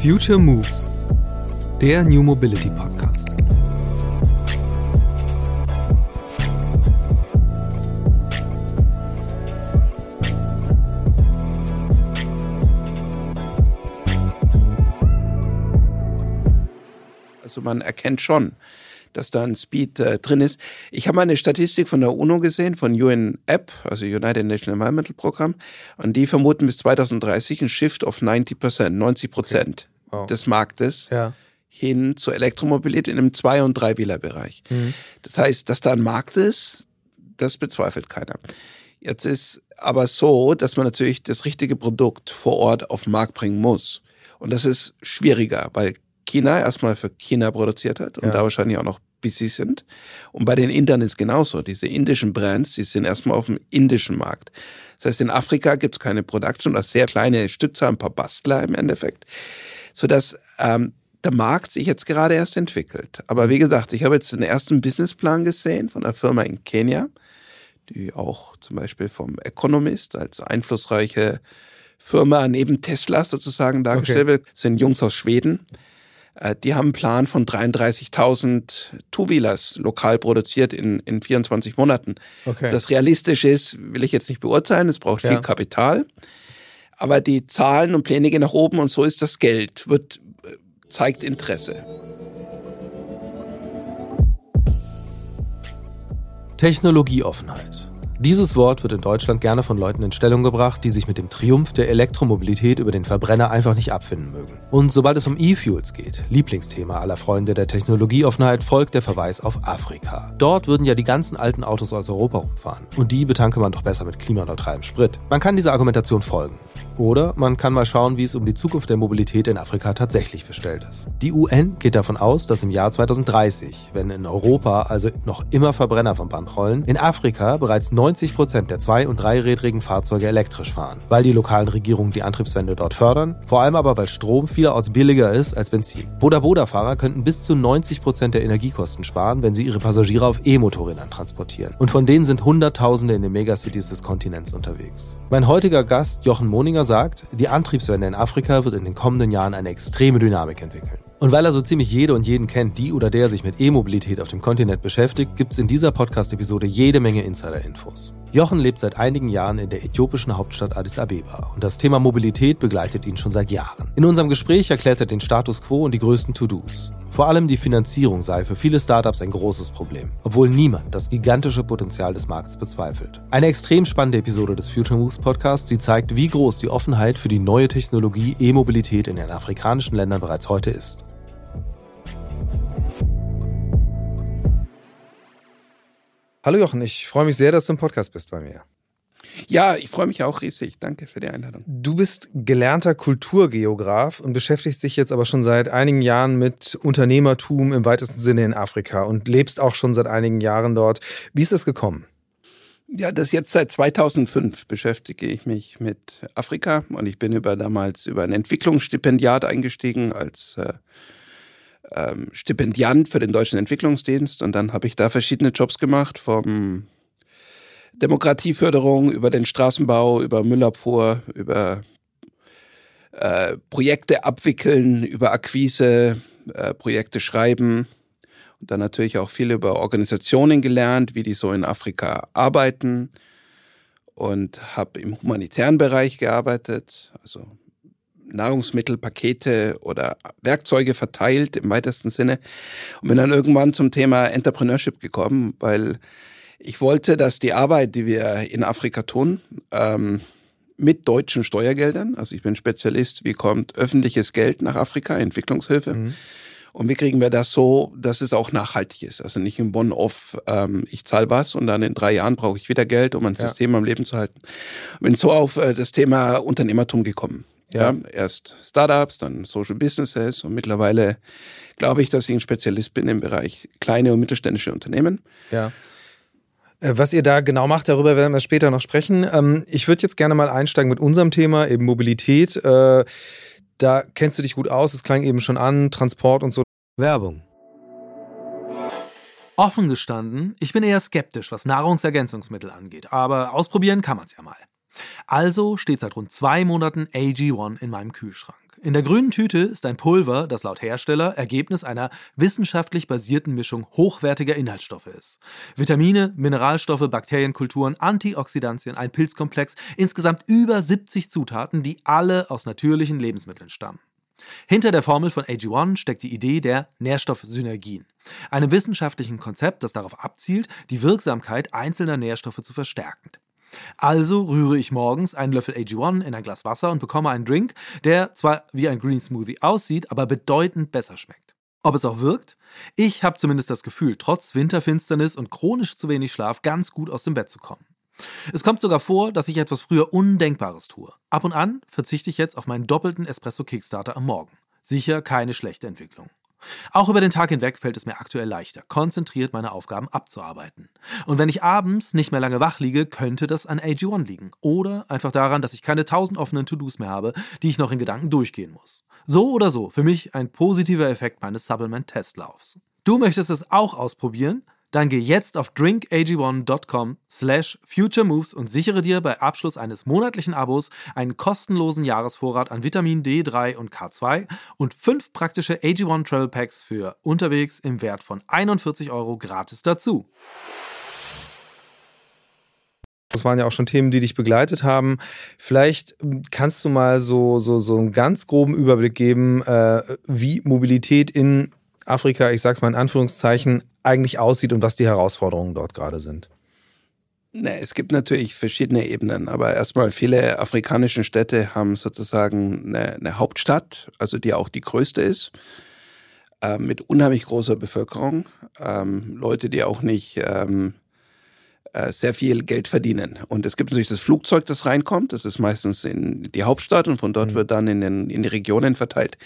Future Moves, der New Mobility Podcast. Also man erkennt schon, dass da ein Speed äh, drin ist. Ich habe mal eine Statistik von der UNO gesehen, von UNEP, also United National Environmental Program, und die vermuten bis 2030 ein Shift of 90 Prozent, 90 Prozent okay. wow. des Marktes. Ja hin zur Elektromobilität in einem Zwei- und Dreiwieler-Bereich. Mhm. Das heißt, dass da ein Markt ist, das bezweifelt keiner. Jetzt ist aber so, dass man natürlich das richtige Produkt vor Ort auf den Markt bringen muss. Und das ist schwieriger, weil China erstmal für China produziert hat und ja. da wahrscheinlich auch noch busy sind. Und bei den Indern ist genauso. Diese indischen Brands, die sind erstmal auf dem indischen Markt. Das heißt, in Afrika gibt es keine Production oder sehr kleine Stückzahl, ein paar Bastler im Endeffekt, sodass ähm, der Markt sich jetzt gerade erst entwickelt. Aber wie gesagt, ich habe jetzt den ersten Businessplan gesehen von einer Firma in Kenia, die auch zum Beispiel vom Economist als einflussreiche Firma neben Tesla sozusagen dargestellt okay. wird. Das sind Jungs aus Schweden. Äh, die haben einen Plan von 33.000 Two-Wheelers lokal produziert in, in 24 Monaten. Okay. Das realistisch ist, will ich jetzt nicht beurteilen. Es braucht ja. viel Kapital. Aber die Zahlen und Pläne gehen nach oben und so ist das Geld, wird, äh, zeigt Interesse. Technologieoffenheit. Dieses Wort wird in Deutschland gerne von Leuten in Stellung gebracht, die sich mit dem Triumph der Elektromobilität über den Verbrenner einfach nicht abfinden mögen. Und sobald es um E-Fuels geht, Lieblingsthema aller Freunde der Technologieoffenheit, folgt der Verweis auf Afrika. Dort würden ja die ganzen alten Autos aus Europa rumfahren. Und die betanke man doch besser mit klimaneutralem Sprit. Man kann dieser Argumentation folgen. Oder man kann mal schauen, wie es um die Zukunft der Mobilität in Afrika tatsächlich bestellt ist. Die UN geht davon aus, dass im Jahr 2030, wenn in Europa also noch immer Verbrenner vom Band rollen, in Afrika bereits 90 Prozent der zwei- und dreirädrigen Fahrzeuge elektrisch fahren, weil die lokalen Regierungen die Antriebswende dort fördern, vor allem aber weil Strom vielerorts billiger ist als Benzin. Boda-Boda-Fahrer könnten bis zu 90 Prozent der Energiekosten sparen, wenn sie ihre Passagiere auf E-Motorrädern transportieren. Und von denen sind Hunderttausende in den Megacities des Kontinents unterwegs. Mein heutiger Gast, Jochen Moninger, sagt, die Antriebswende in Afrika wird in den kommenden Jahren eine extreme Dynamik entwickeln. Und weil er so ziemlich jede und jeden kennt, die oder der sich mit E-Mobilität auf dem Kontinent beschäftigt, gibt es in dieser Podcast-Episode jede Menge Insider-Infos. Jochen lebt seit einigen Jahren in der äthiopischen Hauptstadt Addis Abeba und das Thema Mobilität begleitet ihn schon seit Jahren. In unserem Gespräch erklärt er den Status quo und die größten To-Dos. Vor allem die Finanzierung sei für viele Startups ein großes Problem, obwohl niemand das gigantische Potenzial des Marktes bezweifelt. Eine extrem spannende Episode des Future Moves Podcasts, die zeigt, wie groß die Offenheit für die neue Technologie E-Mobilität in den afrikanischen Ländern bereits heute ist. Hallo Jochen, ich freue mich sehr, dass du im Podcast bist bei mir. Ja, ich freue mich auch riesig. Danke für die Einladung. Du bist gelernter Kulturgeograf und beschäftigst dich jetzt aber schon seit einigen Jahren mit Unternehmertum im weitesten Sinne in Afrika und lebst auch schon seit einigen Jahren dort. Wie ist das gekommen? Ja, das jetzt seit 2005 beschäftige ich mich mit Afrika und ich bin über damals über ein Entwicklungsstipendiat eingestiegen als äh, ähm, Stipendiant für den Deutschen Entwicklungsdienst. Und dann habe ich da verschiedene Jobs gemacht, vom Demokratieförderung über den Straßenbau, über Müllabfuhr, über äh, Projekte abwickeln, über Akquise, äh, Projekte schreiben. Und dann natürlich auch viel über Organisationen gelernt, wie die so in Afrika arbeiten. Und habe im humanitären Bereich gearbeitet, also Nahrungsmittelpakete oder Werkzeuge verteilt im weitesten Sinne und bin dann irgendwann zum Thema Entrepreneurship gekommen, weil ich wollte, dass die Arbeit, die wir in Afrika tun, ähm, mit deutschen Steuergeldern, also ich bin Spezialist, wie kommt öffentliches Geld nach Afrika, Entwicklungshilfe, mhm. und wie kriegen wir das so, dass es auch nachhaltig ist, also nicht im One-Off, ähm, ich zahle was und dann in drei Jahren brauche ich wieder Geld, um ein ja. System am Leben zu halten. Bin so auf äh, das Thema Unternehmertum gekommen. Ja. ja. erst Startups, dann Social Businesses und mittlerweile glaube ich, dass ich ein Spezialist bin im Bereich kleine und mittelständische Unternehmen. Ja. Äh, was ihr da genau macht, darüber werden wir später noch sprechen. Ähm, ich würde jetzt gerne mal einsteigen mit unserem Thema, eben Mobilität. Äh, da kennst du dich gut aus, es klang eben schon an, Transport und so. Werbung. Offen gestanden, ich bin eher skeptisch, was Nahrungsergänzungsmittel angeht, aber ausprobieren kann man es ja mal. Also steht seit rund zwei Monaten AG1 in meinem Kühlschrank. In der grünen Tüte ist ein Pulver, das laut Hersteller Ergebnis einer wissenschaftlich basierten Mischung hochwertiger Inhaltsstoffe ist. Vitamine, Mineralstoffe, Bakterienkulturen, Antioxidantien, ein Pilzkomplex, insgesamt über 70 Zutaten, die alle aus natürlichen Lebensmitteln stammen. Hinter der Formel von AG1 steckt die Idee der Nährstoffsynergien, einem wissenschaftlichen Konzept, das darauf abzielt, die Wirksamkeit einzelner Nährstoffe zu verstärken. Also rühre ich morgens einen Löffel AG1 in ein Glas Wasser und bekomme einen Drink, der zwar wie ein Green Smoothie aussieht, aber bedeutend besser schmeckt. Ob es auch wirkt? Ich habe zumindest das Gefühl, trotz Winterfinsternis und chronisch zu wenig Schlaf ganz gut aus dem Bett zu kommen. Es kommt sogar vor, dass ich etwas früher Undenkbares tue. Ab und an verzichte ich jetzt auf meinen doppelten Espresso Kickstarter am Morgen. Sicher keine schlechte Entwicklung. Auch über den Tag hinweg fällt es mir aktuell leichter, konzentriert meine Aufgaben abzuarbeiten. Und wenn ich abends nicht mehr lange wach liege, könnte das an AG1 liegen. Oder einfach daran, dass ich keine tausend offenen To-Dos mehr habe, die ich noch in Gedanken durchgehen muss. So oder so, für mich ein positiver Effekt meines Supplement-Testlaufs. Du möchtest es auch ausprobieren? Dann geh jetzt auf drinkag1.com slash futuremoves und sichere dir bei Abschluss eines monatlichen Abos einen kostenlosen Jahresvorrat an Vitamin D3 und K2 und fünf praktische AG1 Travel Packs für unterwegs im Wert von 41 Euro gratis dazu. Das waren ja auch schon Themen, die dich begleitet haben. Vielleicht kannst du mal so, so, so einen ganz groben Überblick geben, äh, wie Mobilität in Afrika, ich sag's mal in Anführungszeichen, eigentlich aussieht und was die Herausforderungen dort gerade sind. Ne, es gibt natürlich verschiedene Ebenen, aber erstmal viele afrikanische Städte haben sozusagen eine, eine Hauptstadt, also die auch die größte ist, äh, mit unheimlich großer Bevölkerung, ähm, Leute, die auch nicht ähm, äh, sehr viel Geld verdienen. Und es gibt natürlich das Flugzeug, das reinkommt, das ist meistens in die Hauptstadt und von dort mhm. wird dann in, den, in die Regionen verteilt.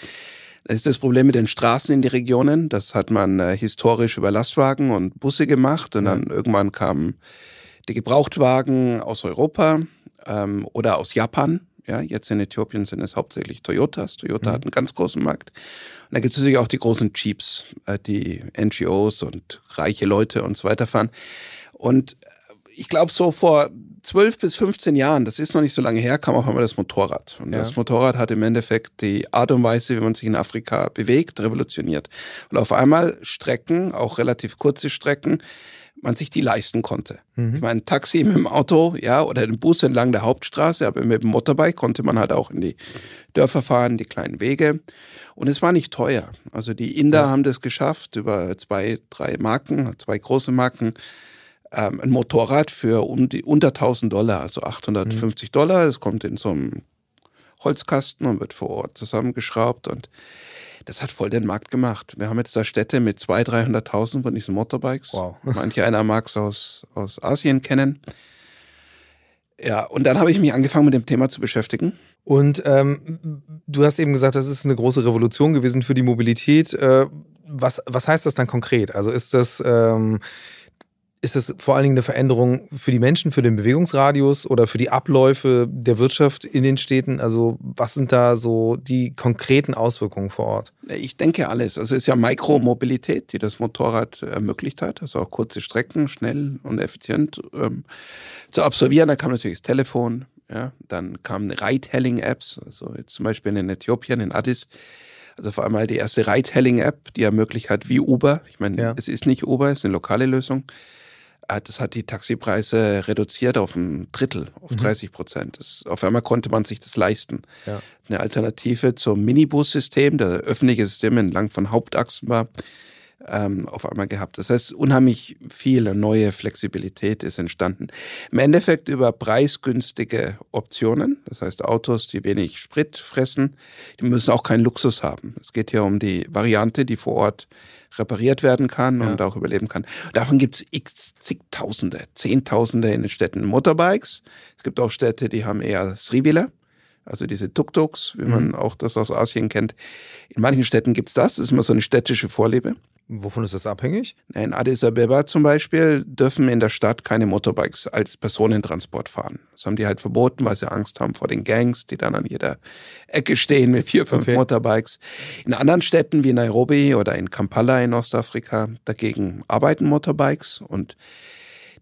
Das ist das Problem mit den Straßen in die Regionen. Das hat man äh, historisch über Lastwagen und Busse gemacht und dann irgendwann kamen die Gebrauchtwagen aus Europa ähm, oder aus Japan. Ja, jetzt in Äthiopien sind es hauptsächlich Toyotas. Toyota mhm. hat einen ganz großen Markt. Und da gibt es natürlich auch die großen Jeeps, äh, die NGOs und reiche Leute und so weiter fahren. Und ich glaube, so vor 12 bis 15 Jahren, das ist noch nicht so lange her, kam auch einmal das Motorrad. Und ja. das Motorrad hat im Endeffekt die Art und Weise, wie man sich in Afrika bewegt, revolutioniert. Und auf einmal Strecken, auch relativ kurze Strecken, man sich die leisten konnte. Mhm. Ich meine, ein Taxi mit dem Auto, ja, oder den Bus entlang der Hauptstraße, aber mit dem Motorbike konnte man halt auch in die Dörfer fahren, die kleinen Wege. Und es war nicht teuer. Also die Inder ja. haben das geschafft über zwei, drei Marken, zwei große Marken, ähm, ein Motorrad für um die, unter 1000 Dollar, also 850 mhm. Dollar. Es kommt in so einem Holzkasten und wird vor Ort zusammengeschraubt und das hat voll den Markt gemacht. Wir haben jetzt da Städte mit 200.000, 300.000 von diesen Motorbikes. Wow. Manche einer mag es aus, aus Asien kennen. Ja, und dann habe ich mich angefangen mit dem Thema zu beschäftigen. Und ähm, du hast eben gesagt, das ist eine große Revolution gewesen für die Mobilität. Äh, was, was heißt das dann konkret? Also ist das ähm, ist es vor allen Dingen eine Veränderung für die Menschen, für den Bewegungsradius oder für die Abläufe der Wirtschaft in den Städten? Also was sind da so die konkreten Auswirkungen vor Ort? Ich denke alles. Also es ist ja Mikromobilität, die das Motorrad ermöglicht hat. Also auch kurze Strecken schnell und effizient ähm, zu absolvieren. Da kam natürlich das Telefon. Ja, dann kamen Ride-Hailing-Apps. Also jetzt zum Beispiel in Äthiopien, in Addis also vor allem die erste Ride-Hailing-App, die ermöglicht hat wie Uber. Ich meine, ja. es ist nicht Uber, es ist eine lokale Lösung. Das hat die Taxipreise reduziert auf ein Drittel, auf mhm. 30 Prozent. auf einmal konnte man sich das leisten. Ja. Eine Alternative zum Minibus-System, der öffentliche System entlang von Hauptachsen war, ähm, auf einmal gehabt. Das heißt, unheimlich viel neue Flexibilität ist entstanden. Im Endeffekt über preisgünstige Optionen, das heißt Autos, die wenig Sprit fressen, die müssen auch keinen Luxus haben. Es geht hier um die Variante, die vor Ort repariert werden kann ja. und auch überleben kann. Davon gibt es x zigtausende, zehntausende in den Städten Motorbikes. Es gibt auch Städte, die haben eher Srivile, also diese Tuk-Tuks, wie man mhm. auch das aus Asien kennt. In manchen Städten gibt es das, das ist immer so eine städtische Vorliebe. Wovon ist das abhängig? In Addis Abeba zum Beispiel dürfen in der Stadt keine Motorbikes als Personentransport fahren. Das haben die halt verboten, weil sie Angst haben vor den Gangs, die dann an jeder Ecke stehen mit vier, fünf okay. Motorbikes. In anderen Städten wie Nairobi oder in Kampala in Ostafrika dagegen arbeiten Motorbikes und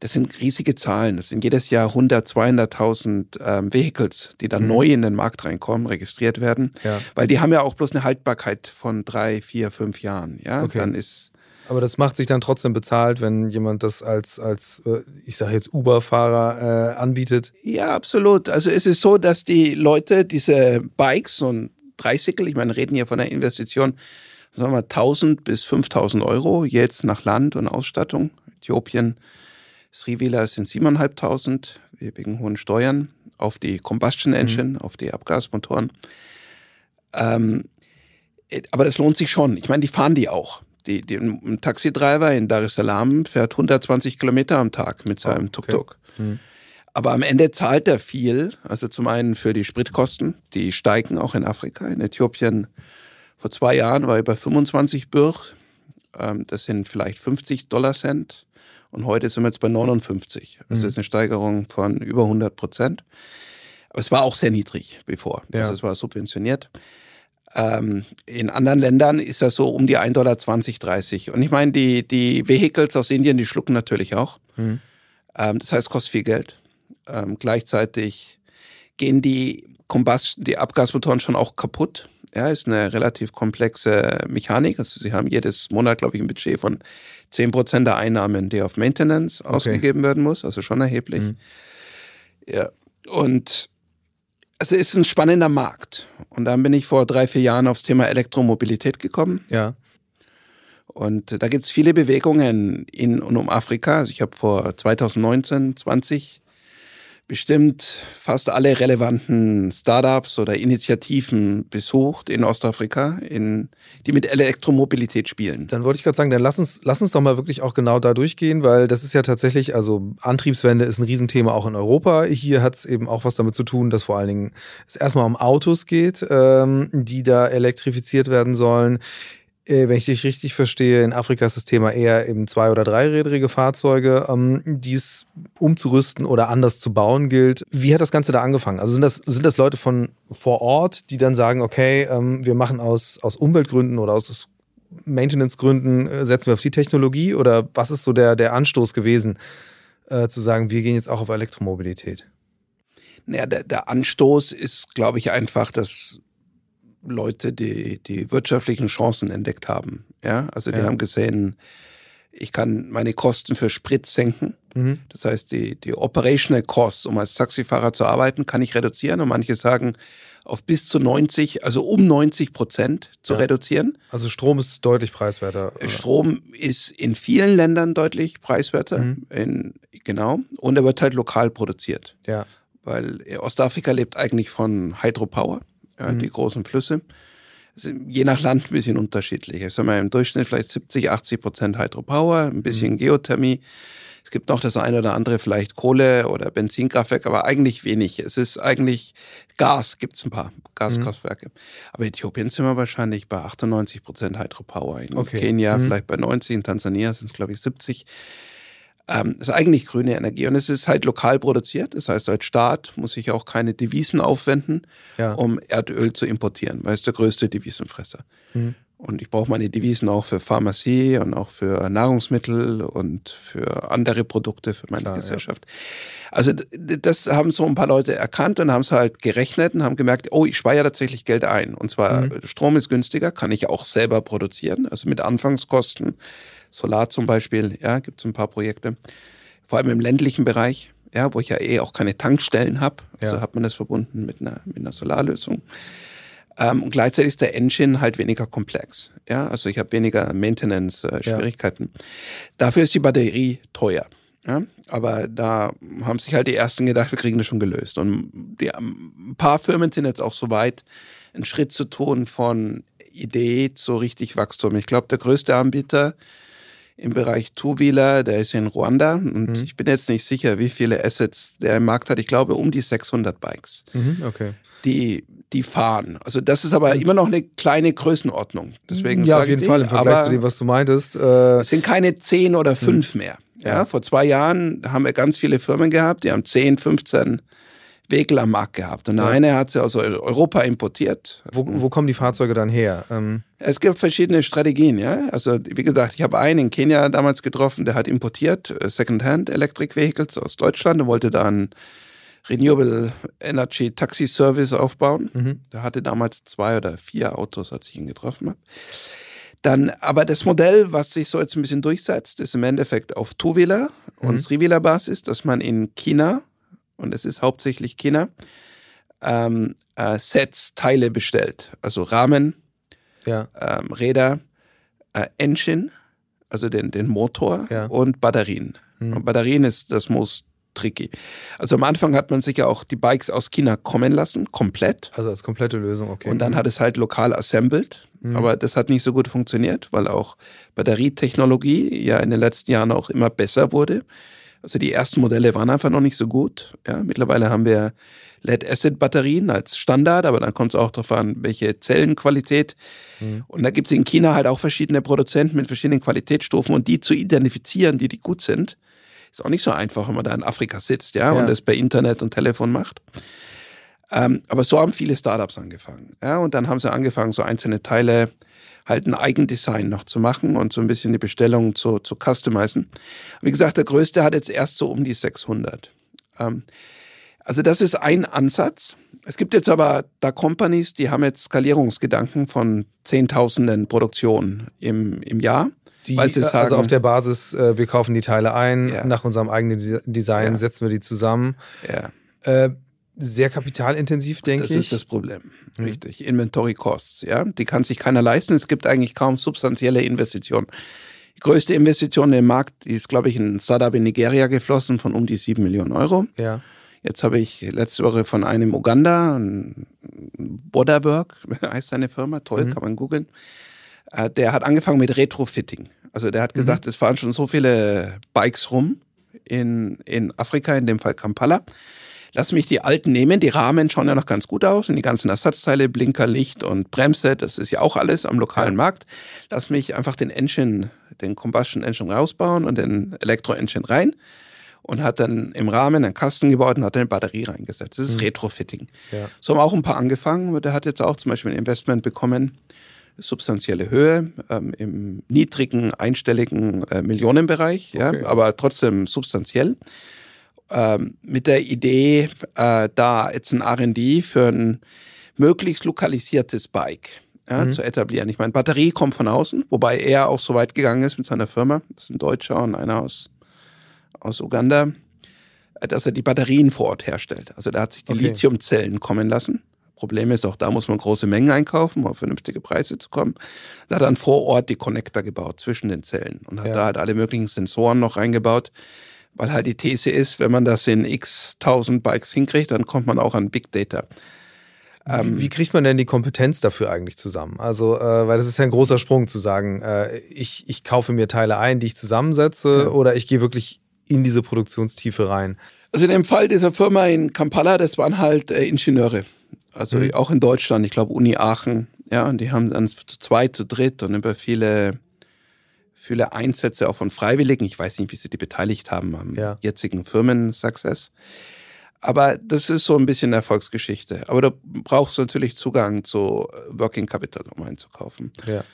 das sind riesige Zahlen. Das sind jedes Jahr 100, 200.000 ähm, Vehicles, die dann mhm. neu in den Markt reinkommen, registriert werden. Ja. Weil die haben ja auch bloß eine Haltbarkeit von drei, vier, fünf Jahren. Ja, okay. dann ist aber das macht sich dann trotzdem bezahlt, wenn jemand das als, als äh, ich sage jetzt Uber-Fahrer äh, anbietet. Ja, absolut. Also es ist so, dass die Leute diese Bikes und Dreicycle, ich meine, reden hier von einer Investition, sagen wir 1000 bis 5000 Euro jetzt nach Land und Ausstattung. Äthiopien, Sri Villa sind 7.500 wegen hohen Steuern auf die Combustion Engine, mhm. auf die Abgasmotoren. Ähm, aber das lohnt sich schon. Ich meine, die fahren die auch. Die, die, ein Taxidriver in Dar es Salaam fährt 120 Kilometer am Tag mit seinem oh, okay. Tuk-Tuk. Hm. Aber am Ende zahlt er viel. Also zum einen für die Spritkosten, die steigen auch in Afrika. In Äthiopien vor zwei Jahren war er bei 25 Birr. Das sind vielleicht 50 Dollar Cent. Und heute sind wir jetzt bei 59. Also das ist eine Steigerung von über 100 Prozent. Aber es war auch sehr niedrig bevor. Ja. Also es war subventioniert. Ähm, in anderen Ländern ist das so um die 1,20 Dollar, 30. Und ich meine, die, die Vehicles aus Indien, die schlucken natürlich auch. Mhm. Ähm, das heißt, kostet viel Geld. Ähm, gleichzeitig gehen die Combustion, die Abgasmotoren schon auch kaputt. Ja, ist eine relativ komplexe Mechanik. Also sie haben jedes Monat, glaube ich, ein Budget von 10% der Einnahmen, die auf Maintenance okay. ausgegeben werden muss. Also schon erheblich. Mhm. Ja. Und also es ist ein spannender Markt. Und dann bin ich vor drei, vier Jahren aufs Thema Elektromobilität gekommen. Ja. Und da gibt es viele Bewegungen in und um Afrika. Also ich habe vor 2019, 20 bestimmt fast alle relevanten Startups oder Initiativen besucht in Ostafrika, in, die mit Elektromobilität spielen. Dann wollte ich gerade sagen, dann lass uns, lass uns doch mal wirklich auch genau da durchgehen, weil das ist ja tatsächlich, also Antriebswende ist ein Riesenthema auch in Europa. Hier hat es eben auch was damit zu tun, dass vor allen Dingen es erstmal um Autos geht, ähm, die da elektrifiziert werden sollen. Äh, wenn ich dich richtig verstehe, in Afrika ist das Thema eher eben zwei- oder dreirädrige Fahrzeuge, ähm, die es umzurüsten oder anders zu bauen gilt. Wie hat das Ganze da angefangen? Also sind das, sind das Leute von vor Ort, die dann sagen, okay, ähm, wir machen aus, aus Umweltgründen oder aus Maintenance-Gründen, äh, setzen wir auf die Technologie oder was ist so der, der Anstoß gewesen, äh, zu sagen, wir gehen jetzt auch auf Elektromobilität? Naja, der, der Anstoß ist, glaube ich, einfach, dass Leute, die die wirtschaftlichen Chancen entdeckt haben. Ja, also die ja. haben gesehen, ich kann meine Kosten für Sprit senken. Mhm. Das heißt, die, die Operational Costs, um als Taxifahrer zu arbeiten, kann ich reduzieren. Und manche sagen, auf bis zu 90, also um 90 Prozent zu ja. reduzieren. Also Strom ist deutlich preiswerter. Oder? Strom ist in vielen Ländern deutlich preiswerter. Mhm. In, genau. Und er wird halt lokal produziert. Ja. Weil Ostafrika lebt eigentlich von Hydropower ja, mhm. die großen Flüsse. Je nach Land ein bisschen unterschiedlich. Ich sage mal im Durchschnitt vielleicht 70, 80 Prozent Hydropower, ein bisschen mhm. Geothermie. Es gibt noch das eine oder andere vielleicht Kohle oder Benzinkraftwerk, aber eigentlich wenig. Es ist eigentlich Gas, gibt es ein paar Gaskraftwerke. Mhm. Aber Äthiopien sind wir wahrscheinlich bei 98 Prozent Hydropower. In okay. Kenia mhm. vielleicht bei 90, in Tansania sind es glaube ich 70. Ähm, ist eigentlich grüne Energie und es ist halt lokal produziert. Das heißt, als Staat muss ich auch keine Devisen aufwenden, ja. um Erdöl zu importieren, weil es der größte Devisenfresser. Mhm. Und ich brauche meine Devisen auch für Pharmazie und auch für Nahrungsmittel und für andere Produkte für meine Klar, Gesellschaft. Ja. Also das haben so ein paar Leute erkannt und haben es halt gerechnet und haben gemerkt, oh, ich spare ja tatsächlich Geld ein. Und zwar mhm. Strom ist günstiger, kann ich auch selber produzieren, also mit Anfangskosten Solar zum Beispiel, ja, gibt es ein paar Projekte. Vor allem im ländlichen Bereich, ja, wo ich ja eh auch keine Tankstellen habe. Also ja. hat man das verbunden mit einer, mit einer Solarlösung. Ähm, und gleichzeitig ist der Engine halt weniger komplex. Ja, also ich habe weniger Maintenance-Schwierigkeiten. Äh, ja. Dafür ist die Batterie teuer. Ja, aber da haben sich halt die ersten gedacht, wir kriegen das schon gelöst. Und die, ein paar Firmen sind jetzt auch so weit, einen Schritt zu tun von Idee zu richtig Wachstum. Ich glaube, der größte Anbieter im Bereich Two-Wheeler, der ist in Ruanda und mhm. ich bin jetzt nicht sicher, wie viele Assets der im Markt hat. Ich glaube um die 600 Bikes, mhm, okay. die die fahren. Also das ist aber immer noch eine kleine Größenordnung. Deswegen ja, auf jeden Fall im Vergleich zu dem, was du meintest. Äh es sind keine 10 oder 5 mhm. mehr. Ja, ja, vor zwei Jahren haben wir ganz viele Firmen gehabt, die haben 10, 15 Markt gehabt. Und ja. eine hat sie aus Europa importiert. Wo, wo kommen die Fahrzeuge dann her? Ähm es gibt verschiedene Strategien, ja. Also wie gesagt, ich habe einen in Kenia damals getroffen, der hat importiert äh, Secondhand Electric Vehicles aus Deutschland und wollte da einen Renewable Energy Taxi Service aufbauen. Mhm. Der hatte damals zwei oder vier Autos, als ich ihn getroffen habe. Dann, aber das Modell, was sich so jetzt ein bisschen durchsetzt, ist im Endeffekt auf Two-Wheeler mhm. und Three-Wheeler-Basis, dass man in China und es ist hauptsächlich China, ähm, äh, Sets, Teile bestellt. Also Rahmen, ja. ähm, Räder, äh, Engine, also den, den Motor ja. und Batterien. Mhm. Und Batterien ist das most tricky. Also am Anfang hat man sich ja auch die Bikes aus China kommen lassen, komplett. Also als komplette Lösung, okay. Und dann hat es halt lokal assembled. Mhm. Aber das hat nicht so gut funktioniert, weil auch Batterietechnologie ja in den letzten Jahren auch immer besser wurde. Also die ersten Modelle waren einfach noch nicht so gut. Ja, mittlerweile haben wir Lead-Acid-Batterien als Standard, aber dann kommt es auch darauf an, welche Zellenqualität. Mhm. Und da gibt es in China halt auch verschiedene Produzenten mit verschiedenen Qualitätsstufen und die zu identifizieren, die, die gut sind, ist auch nicht so einfach, wenn man da in Afrika sitzt, ja, ja. und das per Internet und Telefon macht. Ähm, aber so haben viele Startups angefangen. Ja, und dann haben sie angefangen, so einzelne Teile halt ein Eigendesign noch zu machen und so ein bisschen die Bestellung zu, zu customizen. Wie gesagt, der größte hat jetzt erst so um die 600. Ähm, also das ist ein Ansatz. Es gibt jetzt aber da Companies, die haben jetzt Skalierungsgedanken von Zehntausenden Produktionen im, im Jahr. Die, sagen, also auf der Basis, äh, wir kaufen die Teile ein, ja. nach unserem eigenen Design ja. setzen wir die zusammen. Ja. Äh, sehr kapitalintensiv, denke ich. Das ist das Problem. Mhm. Richtig. Inventory Costs, ja. Die kann sich keiner leisten. Es gibt eigentlich kaum substanzielle Investitionen. Die größte Investition im Markt die ist, glaube ich, in ein Startup in Nigeria geflossen von um die sieben Millionen Euro. Ja. Jetzt habe ich letzte Woche von einem Uganda, ein Borderwork heißt seine Firma, toll, mhm. kann man googeln. Äh, der hat angefangen mit Retrofitting. Also der hat mhm. gesagt, mhm. es fahren schon so viele Bikes rum in, in Afrika, in dem Fall Kampala lass mich die alten nehmen, die Rahmen schauen ja noch ganz gut aus und die ganzen Ersatzteile, Blinker, Licht und Bremse, das ist ja auch alles am lokalen Markt. Lass mich einfach den Engine, den Combustion Engine rausbauen und den Elektro Engine rein und hat dann im Rahmen einen Kasten gebaut und hat eine Batterie reingesetzt. Das ist mhm. Retrofitting. Ja. So haben auch ein paar angefangen. Der hat jetzt auch zum Beispiel ein Investment bekommen, substanzielle Höhe, ähm, im niedrigen, einstelligen äh, Millionenbereich, okay. ja, aber trotzdem substanziell ähm, mit der Idee, äh, da jetzt ein RD für ein möglichst lokalisiertes Bike ja, mhm. zu etablieren. Ich meine, Batterie kommt von außen, wobei er auch so weit gegangen ist mit seiner Firma. Das ist ein Deutscher und einer aus, aus Uganda, äh, dass er die Batterien vor Ort herstellt. Also da hat sich die okay. Lithiumzellen kommen lassen. Problem ist, auch da muss man große Mengen einkaufen, um auf vernünftige Preise zu kommen. Da hat dann vor Ort die Connector gebaut zwischen den Zellen und hat ja. da halt alle möglichen Sensoren noch reingebaut weil halt die These ist, wenn man das in x tausend Bikes hinkriegt, dann kommt man auch an Big Data. Ähm, Wie kriegt man denn die Kompetenz dafür eigentlich zusammen? Also, äh, weil das ist ja ein großer Sprung zu sagen, äh, ich, ich kaufe mir Teile ein, die ich zusammensetze, ja. oder ich gehe wirklich in diese Produktionstiefe rein. Also in dem Fall dieser Firma in Kampala, das waren halt äh, Ingenieure. Also mhm. auch in Deutschland, ich glaube Uni Aachen, ja, und die haben dann zu zweit, zu dritt und über viele viele Einsätze auch von Freiwilligen. Ich weiß nicht, wie sie die beteiligt haben am ja. jetzigen Firmen-Success. Aber das ist so ein bisschen Erfolgsgeschichte. Aber du brauchst natürlich Zugang zu Working Capital, um einzukaufen. Ja.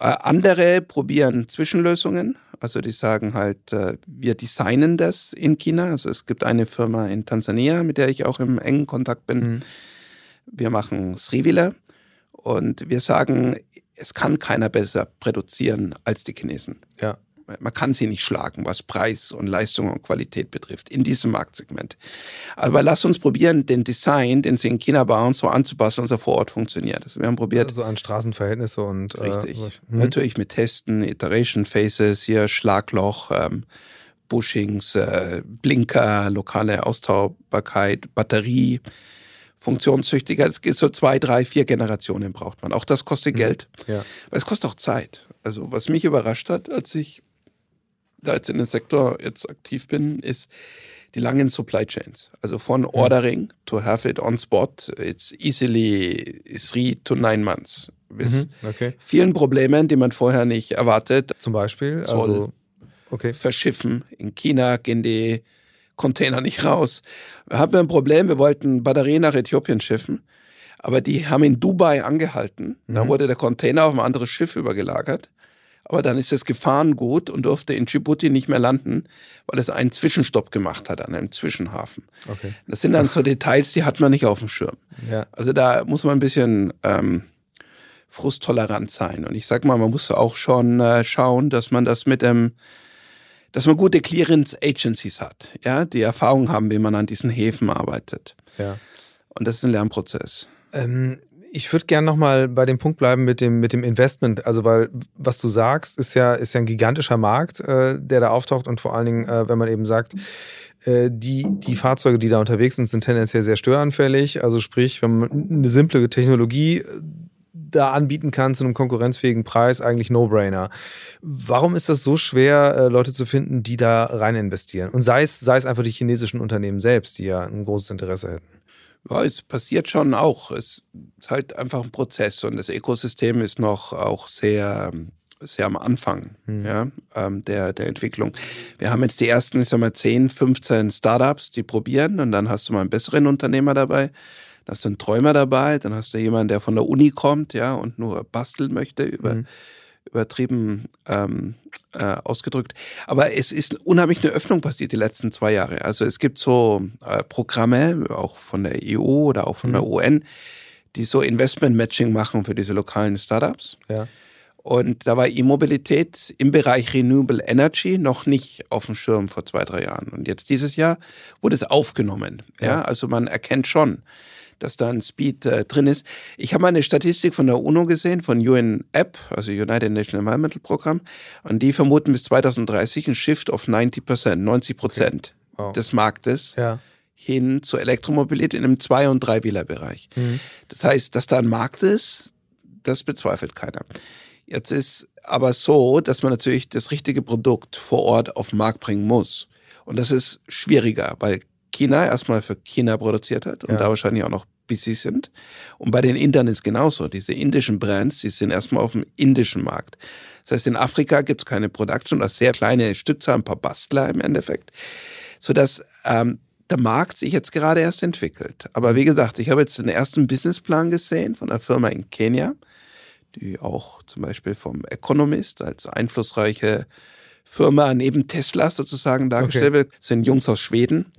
Äh, andere probieren Zwischenlösungen. Also die sagen halt, äh, wir designen das in China. Also es gibt eine Firma in Tansania, mit der ich auch im engen Kontakt bin. Mhm. Wir machen Srivila und wir sagen, es kann keiner besser produzieren als die Chinesen. Ja. Man kann sie nicht schlagen, was Preis und Leistung und Qualität betrifft, in diesem Marktsegment. Aber lass uns probieren, den Design, den sie in China bauen, so anzupassen, dass er vor Ort funktioniert. Also wir haben probiert. Also an Straßenverhältnisse und. Äh, Richtig. Äh, Natürlich mit Testen, Iteration Phases, hier Schlagloch, ähm, Bushings, äh, Blinker, lokale Austaubarkeit, Batterie funktionstüchtiger. Es geht so zwei, drei, vier Generationen braucht man. Auch das kostet mhm. Geld. Ja. Aber es kostet auch Zeit. Also was mich überrascht hat, als ich da jetzt in den Sektor jetzt aktiv bin, ist die langen Supply Chains. Also von Ordering to have it on spot, it's easily three to nine months. Bis mhm, okay. vielen Problemen, die man vorher nicht erwartet. Zum Beispiel? Also, okay. Verschiffen. In China gehen die Container nicht raus. Wir hatten ein Problem, wir wollten Batterien nach Äthiopien schiffen, aber die haben in Dubai angehalten. Mhm. Da wurde der Container auf ein anderes Schiff übergelagert. Aber dann ist das Gefahrengut und durfte in Djibouti nicht mehr landen, weil es einen Zwischenstopp gemacht hat an einem Zwischenhafen. Okay. Das sind dann so Details, die hat man nicht auf dem Schirm. Ja. Also da muss man ein bisschen ähm, frusttolerant sein. Und ich sag mal, man muss auch schon äh, schauen, dass man das mit dem, dass man gute Clearance Agencies hat, ja, die Erfahrung haben, wie man an diesen Häfen arbeitet. Ja. Und das ist ein Lernprozess. Ähm, ich würde gerne nochmal bei dem Punkt bleiben mit dem, mit dem Investment. Also, weil was du sagst, ist ja, ist ja ein gigantischer Markt, äh, der da auftaucht und vor allen Dingen, äh, wenn man eben sagt, äh, die, die Fahrzeuge, die da unterwegs sind, sind tendenziell sehr störanfällig. Also sprich, wenn man eine simple Technologie da anbieten kann zu einem konkurrenzfähigen Preis, eigentlich No-Brainer. Warum ist das so schwer, äh, Leute zu finden, die da rein investieren? Und sei es, sei es einfach die chinesischen Unternehmen selbst, die ja ein großes Interesse hätten. Ja, es passiert schon auch. Es ist halt einfach ein Prozess und das Ökosystem ist noch auch sehr, sehr am Anfang mhm. ja, ähm, der, der Entwicklung. Wir haben jetzt die ersten, ich sag mal, 10, 15 Startups, die probieren und dann hast du mal einen besseren Unternehmer dabei. Dann hast du einen Träumer dabei, dann hast du jemanden, der von der Uni kommt, ja, und nur basteln möchte über, mhm übertrieben ähm, äh, ausgedrückt. Aber es ist unheimlich eine Öffnung passiert die letzten zwei Jahre. Also es gibt so äh, Programme, auch von der EU oder auch von mhm. der UN, die so Investment-Matching machen für diese lokalen Startups. Ja. Und da war E-Mobilität im Bereich Renewable Energy noch nicht auf dem Schirm vor zwei, drei Jahren. Und jetzt dieses Jahr wurde es aufgenommen. Ja, ja also man erkennt schon, dass da ein Speed äh, drin ist. Ich habe mal eine Statistik von der UNO gesehen, von UNEP, also United National Environmental Program, und die vermuten bis 2030 ein Shift of 90 Prozent, 90 Prozent okay. wow. des Marktes. Ja hin zur Elektromobilität in einem Zwei- und Dreiwählerbereich. Mhm. Das heißt, dass da ein Markt ist, das bezweifelt keiner. Jetzt ist aber so, dass man natürlich das richtige Produkt vor Ort auf den Markt bringen muss. Und das ist schwieriger, weil China erstmal für China produziert hat und ja. da wahrscheinlich auch noch busy sind. Und bei den Indern ist genauso. Diese indischen Brands, die sind erstmal auf dem indischen Markt. Das heißt, in Afrika gibt es keine Production oder sehr kleine Stückzahl, ein paar Bastler im Endeffekt, sodass ähm, der Markt sich jetzt gerade erst entwickelt. Aber wie gesagt, ich habe jetzt den ersten Businessplan gesehen von einer Firma in Kenia, die auch zum Beispiel vom Economist als einflussreiche Firma neben Tesla sozusagen dargestellt okay. wird. Das sind Jungs aus Schweden.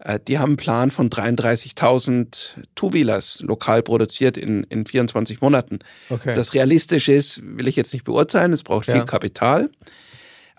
Äh, die haben einen Plan von 33.000 Two-Wheelers lokal produziert in, in 24 Monaten. Okay. Das realistisch ist, will ich jetzt nicht beurteilen. Es braucht viel ja. Kapital.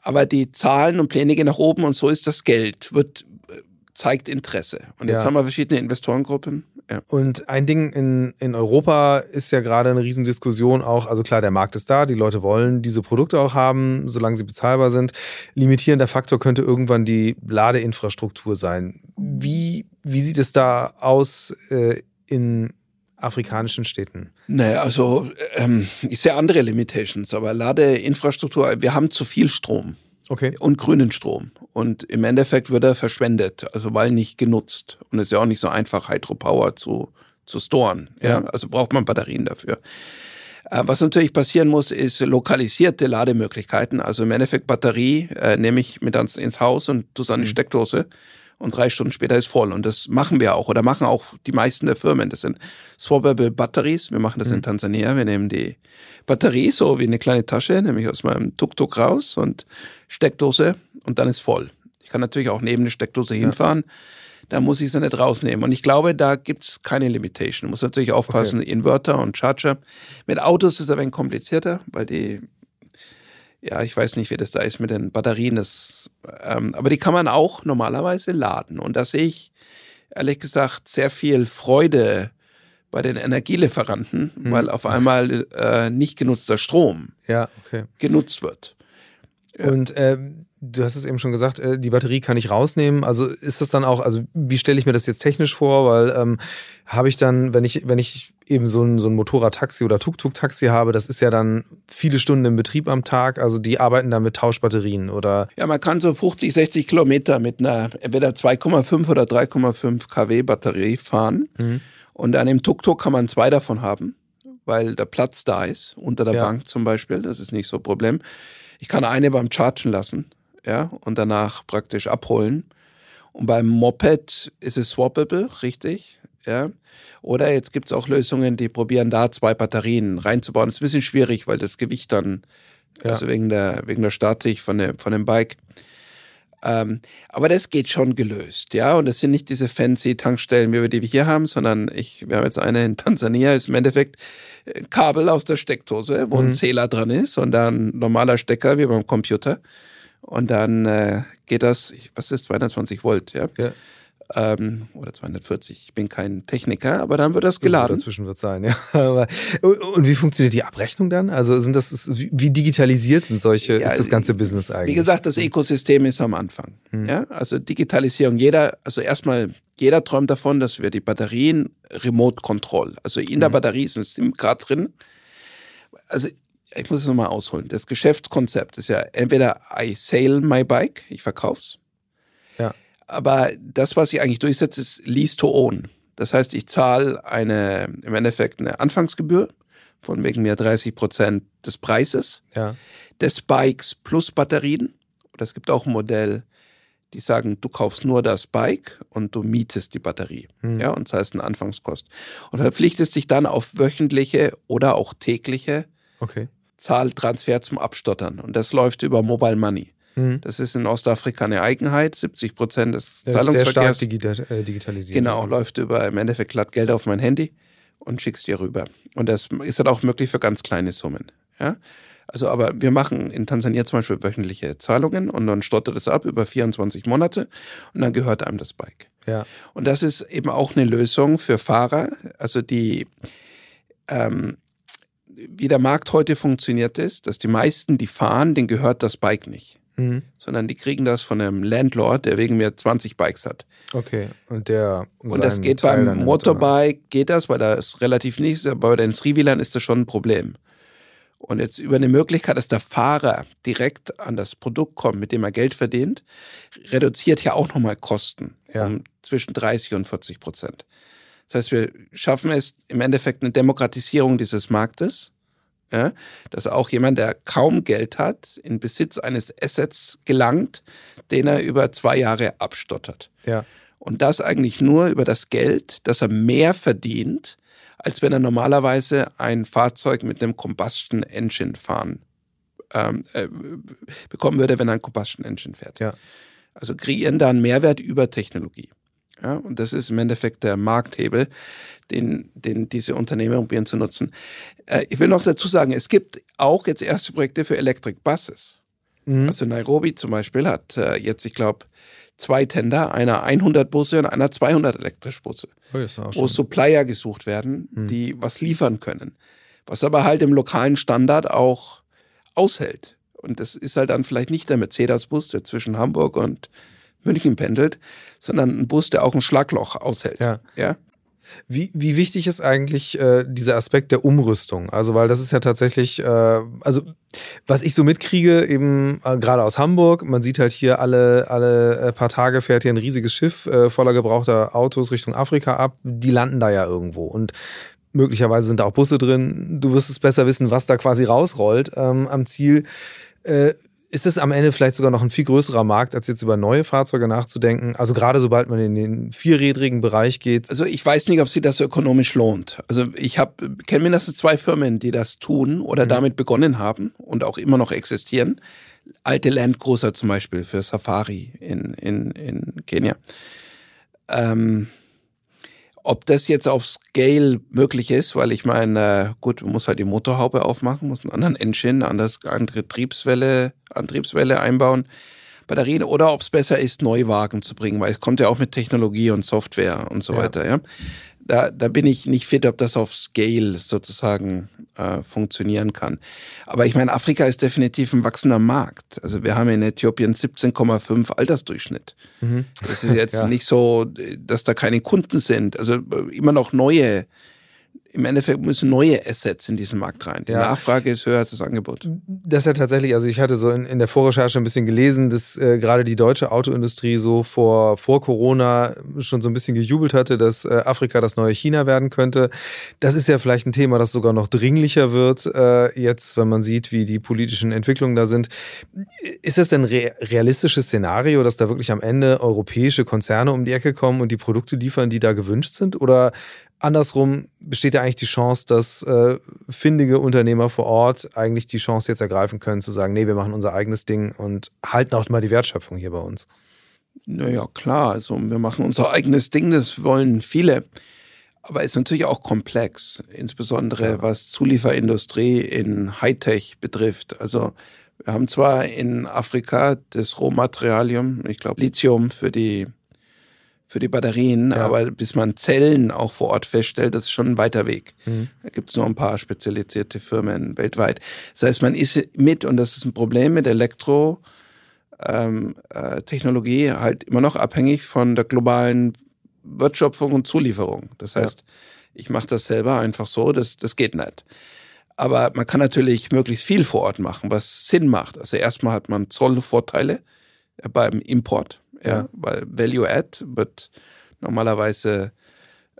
Aber die Zahlen und Pläne gehen nach oben und so ist das Geld, wird, äh, zeigt Interesse. Und jetzt ja. haben wir verschiedene Investorengruppen. Ja. Und ein Ding in, in Europa ist ja gerade eine Riesendiskussion auch, also klar, der Markt ist da, die Leute wollen diese Produkte auch haben, solange sie bezahlbar sind. Limitierender Faktor könnte irgendwann die Ladeinfrastruktur sein. Wie, wie sieht es da aus äh, in afrikanischen Städten? Naja, also ähm, ich sehe andere Limitations, aber Ladeinfrastruktur, wir haben zu viel Strom. Okay. Und grünen Strom. Und im Endeffekt wird er verschwendet, also weil nicht genutzt. Und es ist ja auch nicht so einfach, Hydropower zu, zu storen. Ja. ja. Also braucht man Batterien dafür. Äh, was natürlich passieren muss, ist lokalisierte Lademöglichkeiten. Also im Endeffekt Batterie äh, nehme ich mit ins Haus und tue es an die mhm. Steckdose und drei Stunden später ist voll. Und das machen wir auch oder machen auch die meisten der Firmen. Das sind Swappable Batteries. Wir machen das mhm. in Tansania. Wir nehmen die Batterie so wie eine kleine Tasche, nämlich aus meinem Tuk-Tuk raus und Steckdose und dann ist voll. Ich kann natürlich auch neben eine Steckdose hinfahren. Ja. Da muss ich sie nicht rausnehmen. Und ich glaube, da gibt's keine Limitation. Man muss natürlich aufpassen, okay. Inverter und Charger. Mit Autos ist es ein wenig komplizierter, weil die ja, ich weiß nicht, wie das da ist mit den Batterien. Das, ähm, aber die kann man auch normalerweise laden. Und da sehe ich ehrlich gesagt sehr viel Freude bei den Energielieferanten, hm. weil auf einmal äh, nicht genutzter Strom ja, okay. genutzt wird. Und äh, du hast es eben schon gesagt, äh, die Batterie kann ich rausnehmen. Also ist das dann auch, also wie stelle ich mir das jetzt technisch vor? Weil ähm, habe ich dann, wenn ich, wenn ich eben so ein, so ein Motorradtaxi oder Tuk-Tuk-Taxi habe, das ist ja dann viele Stunden im Betrieb am Tag. Also die arbeiten dann mit Tauschbatterien oder? Ja, man kann so 50, 60 Kilometer mit einer entweder 2,5 oder 3,5 kW Batterie fahren. Mhm. Und an dem Tuk-Tuk kann man zwei davon haben, weil der Platz da ist, unter der ja. Bank zum Beispiel. Das ist nicht so ein Problem. Ich kann eine beim Chargen lassen, ja, und danach praktisch abholen. Und beim Moped ist es swappable, richtig? Ja. Oder jetzt gibt es auch Lösungen, die probieren da zwei Batterien reinzubauen. Das ist ein bisschen schwierig, weil das Gewicht dann, ja. also wegen der, wegen der Statik von, der, von dem Bike. Ähm, aber das geht schon gelöst, ja. Und das sind nicht diese fancy Tankstellen, wie wir die hier haben, sondern ich, wir haben jetzt eine in Tansania, ist im Endeffekt ein Kabel aus der Steckdose, wo mhm. ein Zähler dran ist und dann ein normaler Stecker wie beim Computer. Und dann äh, geht das, was ist 220 Volt, ja? ja. Ähm, oder 240. Ich bin kein Techniker, aber dann wird das geladen. Dazwischen wird sein, ja. und wie funktioniert die Abrechnung dann? Also sind das wie digitalisiert sind solche ja, ist das ganze Business eigentlich? Wie gesagt, das Ökosystem ist am Anfang. Hm. Ja, also Digitalisierung. Jeder, also erstmal jeder träumt davon, dass wir die Batterien remote control. Also in der hm. Batterie ist ein SIM-Card drin. Also ich muss es nochmal ausholen. Das Geschäftskonzept ist ja entweder I sell my bike, ich verkauf's. Aber das, was ich eigentlich durchsetze, ist Lease to Own. Das heißt, ich zahle eine, im Endeffekt eine Anfangsgebühr von wegen mir 30 Prozent des Preises ja. des Bikes plus Batterien. Oder es gibt auch ein Modell, die sagen, du kaufst nur das Bike und du mietest die Batterie. Hm. Ja, und zahlst eine Anfangskost. Und verpflichtest dich dann auf wöchentliche oder auch tägliche okay. Zahltransfer zum Abstottern. Und das läuft über Mobile Money. Mhm. Das ist in Ostafrika eine Eigenheit. 70 Prozent des das Zahlungsverkehrs. Sehr stark äh, digitalisiert. Genau, läuft über im Endeffekt glatt Geld auf mein Handy und schickst dir rüber. Und das ist halt auch möglich für ganz kleine Summen. Ja? Also, aber wir machen in Tansania zum Beispiel wöchentliche Zahlungen und dann stottert es ab über 24 Monate und dann gehört einem das Bike. Ja. Und das ist eben auch eine Lösung für Fahrer, also die ähm, wie der Markt heute funktioniert ist, dass die meisten, die fahren, denen gehört das Bike nicht. Mhm. Sondern die kriegen das von einem Landlord, der wegen mir 20 Bikes hat. Okay, und der. Und das geht Teil beim Motorbike, geht das, weil da ist relativ nichts, aber bei den Three-Wheelern ist das schon ein Problem. Und jetzt über eine Möglichkeit, dass der Fahrer direkt an das Produkt kommt, mit dem er Geld verdient, reduziert ja auch nochmal Kosten ja. um zwischen 30 und 40 Prozent. Das heißt, wir schaffen es im Endeffekt eine Demokratisierung dieses Marktes, ja, dass auch jemand, der kaum Geld hat, in Besitz eines Assets gelangt, den er über zwei Jahre abstottert. Ja. Und das eigentlich nur über das Geld, dass er mehr verdient, als wenn er normalerweise ein Fahrzeug mit einem Combustion Engine fahren ähm, äh, bekommen würde, wenn er ein Combustion Engine fährt. Ja. Also kreieren da einen Mehrwert über Technologie. Ja, und das ist im Endeffekt der Markthebel, den, den diese Unternehmen probieren zu nutzen. Äh, ich will noch dazu sagen, es gibt auch jetzt erste Projekte für Electric Buses. Mhm. Also Nairobi zum Beispiel hat äh, jetzt, ich glaube, zwei Tender, einer 100 Busse und einer 200 elektrische Busse, oh, wo Supplier gesucht werden, mhm. die was liefern können. Was aber halt im lokalen Standard auch aushält. Und das ist halt dann vielleicht nicht der Mercedes-Bus, der zwischen Hamburg und München pendelt, sondern ein Bus, der auch ein Schlagloch aushält. Ja. ja? Wie, wie wichtig ist eigentlich äh, dieser Aspekt der Umrüstung? Also, weil das ist ja tatsächlich, äh, also was ich so mitkriege, eben äh, gerade aus Hamburg, man sieht halt hier alle, alle äh, paar Tage fährt hier ein riesiges Schiff äh, voller gebrauchter Autos Richtung Afrika ab. Die landen da ja irgendwo. Und möglicherweise sind da auch Busse drin. Du wirst es besser wissen, was da quasi rausrollt ähm, am Ziel. Äh, ist es am Ende vielleicht sogar noch ein viel größerer Markt, als jetzt über neue Fahrzeuge nachzudenken? Also gerade sobald man in den vierrädrigen Bereich geht. Also ich weiß nicht, ob sich das ökonomisch lohnt. Also ich habe kenne mindestens zwei Firmen, die das tun oder mhm. damit begonnen haben und auch immer noch existieren. Alte Landcruiser zum Beispiel für Safari in, in, in Kenia. Ähm, ob das jetzt auf Scale möglich ist, weil ich meine, gut, man muss halt die Motorhaube aufmachen, muss einen anderen Engine, anders, andere Triebswelle, Antriebswelle einbauen, Batterien, oder ob es besser ist, Neuwagen zu bringen, weil es kommt ja auch mit Technologie und Software und so ja. weiter, ja da, da bin ich nicht fit, ob das auf Scale sozusagen äh, funktionieren kann. Aber ich meine, Afrika ist definitiv ein wachsender Markt. Also wir haben in Äthiopien 17,5 Altersdurchschnitt. Mhm. Das ist jetzt ja. nicht so, dass da keine Kunden sind. Also immer noch neue im Endeffekt müssen neue Assets in diesen Markt rein. Die ja. Nachfrage ist höher als das Angebot. Das ist ja tatsächlich, also ich hatte so in, in der Vorrecherche ein bisschen gelesen, dass äh, gerade die deutsche Autoindustrie so vor, vor Corona schon so ein bisschen gejubelt hatte, dass äh, Afrika das neue China werden könnte. Das ist ja vielleicht ein Thema, das sogar noch dringlicher wird, äh, jetzt, wenn man sieht, wie die politischen Entwicklungen da sind. Ist das denn re realistisches Szenario, dass da wirklich am Ende europäische Konzerne um die Ecke kommen und die Produkte liefern, die da gewünscht sind? Oder andersrum besteht ja eigentlich die Chance, dass äh, findige Unternehmer vor Ort eigentlich die Chance jetzt ergreifen können, zu sagen, nee, wir machen unser eigenes Ding und halten auch mal die Wertschöpfung hier bei uns. Naja, klar, also wir machen unser eigenes Ding, das wollen viele. Aber ist natürlich auch komplex, insbesondere was Zulieferindustrie in Hightech betrifft. Also wir haben zwar in Afrika das Rohmaterialium, ich glaube Lithium für die für die Batterien, ja. aber bis man Zellen auch vor Ort feststellt, das ist schon ein weiter Weg. Mhm. Da gibt es nur ein paar spezialisierte Firmen weltweit. Das heißt, man ist mit, und das ist ein Problem mit Elektro-Technologie, ähm, äh, halt immer noch abhängig von der globalen Wertschöpfung und Zulieferung. Das heißt, ja. ich mache das selber einfach so, das, das geht nicht. Aber man kann natürlich möglichst viel vor Ort machen, was Sinn macht. Also erstmal hat man Zollvorteile beim Import ja, weil Value Add wird normalerweise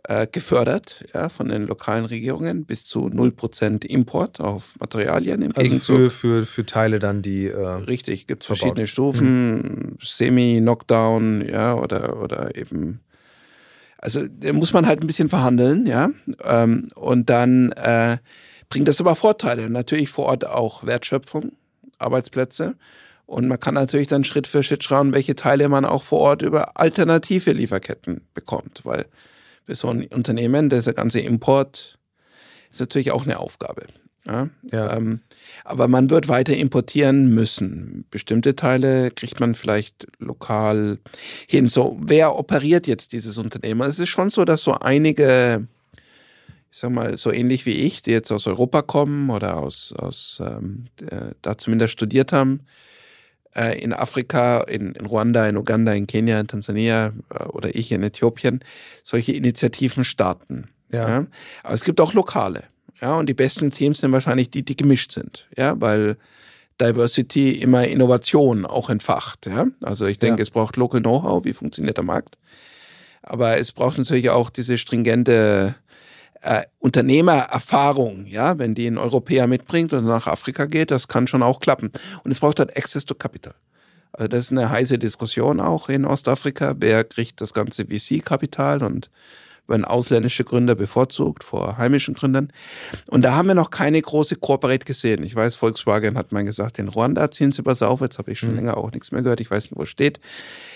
äh, gefördert ja, von den lokalen Regierungen bis zu 0% Import auf Materialien im also Gegenzug. Für, für, für Teile dann, die. Äh, Richtig, gibt es verschiedene Stufen, mhm. Semi-Knockdown, ja, oder, oder eben. Also da muss man halt ein bisschen verhandeln, ja. Ähm, und dann äh, bringt das aber Vorteile. Natürlich vor Ort auch Wertschöpfung, Arbeitsplätze. Und man kann natürlich dann Schritt für Schritt schauen, welche Teile man auch vor Ort über alternative Lieferketten bekommt, weil für so ein Unternehmen, dieser ganze Import ist natürlich auch eine Aufgabe. Ja? ja. Ähm, aber man wird weiter importieren müssen. Bestimmte Teile kriegt man vielleicht lokal hin. So, wer operiert jetzt dieses Unternehmen? Es ist schon so, dass so einige, ich sag mal, so ähnlich wie ich, die jetzt aus Europa kommen oder aus, aus ähm, äh, da zumindest studiert haben, äh, in Afrika, in, in, Ruanda, in Uganda, in Kenia, in Tansania äh, oder ich in Äthiopien solche Initiativen starten. Ja. ja. Aber es gibt auch lokale. Ja, und die besten Teams sind wahrscheinlich die, die gemischt sind. Ja, weil Diversity immer Innovation auch entfacht. Ja, also ich denke, ja. es braucht Local Know-how. Wie funktioniert der Markt? Aber es braucht natürlich auch diese stringente äh, Unternehmererfahrung, ja, wenn die ein Europäer mitbringt und nach Afrika geht, das kann schon auch klappen. Und es braucht halt Access to Capital. Also das ist eine heiße Diskussion auch in Ostafrika. Wer kriegt das ganze VC-Kapital und werden ausländische Gründer bevorzugt vor heimischen Gründern. Und da haben wir noch keine große Corporate gesehen. Ich weiß, Volkswagen hat mal gesagt, in Ruanda ziehen sie was auf. Jetzt habe ich schon mhm. länger auch nichts mehr gehört. Ich weiß nicht, wo es steht.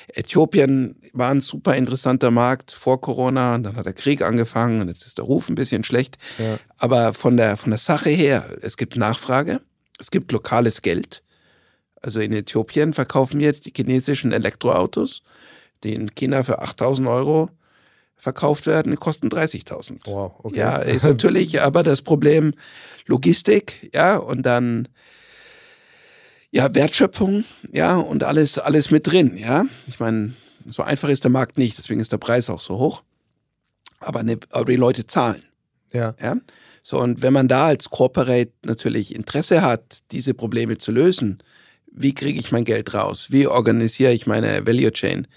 Äthiopien war ein super interessanter Markt vor Corona und dann hat der Krieg angefangen und jetzt ist der Ruf ein bisschen schlecht. Ja. Aber von der, von der Sache her, es gibt Nachfrage, es gibt lokales Geld. Also in Äthiopien verkaufen jetzt die chinesischen Elektroautos, die in China für 8000 Euro verkauft werden, kosten 30.000. Wow, okay. Ja, ist natürlich aber das Problem Logistik, ja, und dann ja, Wertschöpfung, ja, und alles, alles mit drin, ja. Ich meine, so einfach ist der Markt nicht, deswegen ist der Preis auch so hoch. Aber, ne, aber die Leute zahlen. Ja. ja. So, und wenn man da als Corporate natürlich Interesse hat, diese Probleme zu lösen, wie kriege ich mein Geld raus? Wie organisiere ich meine Value Chain?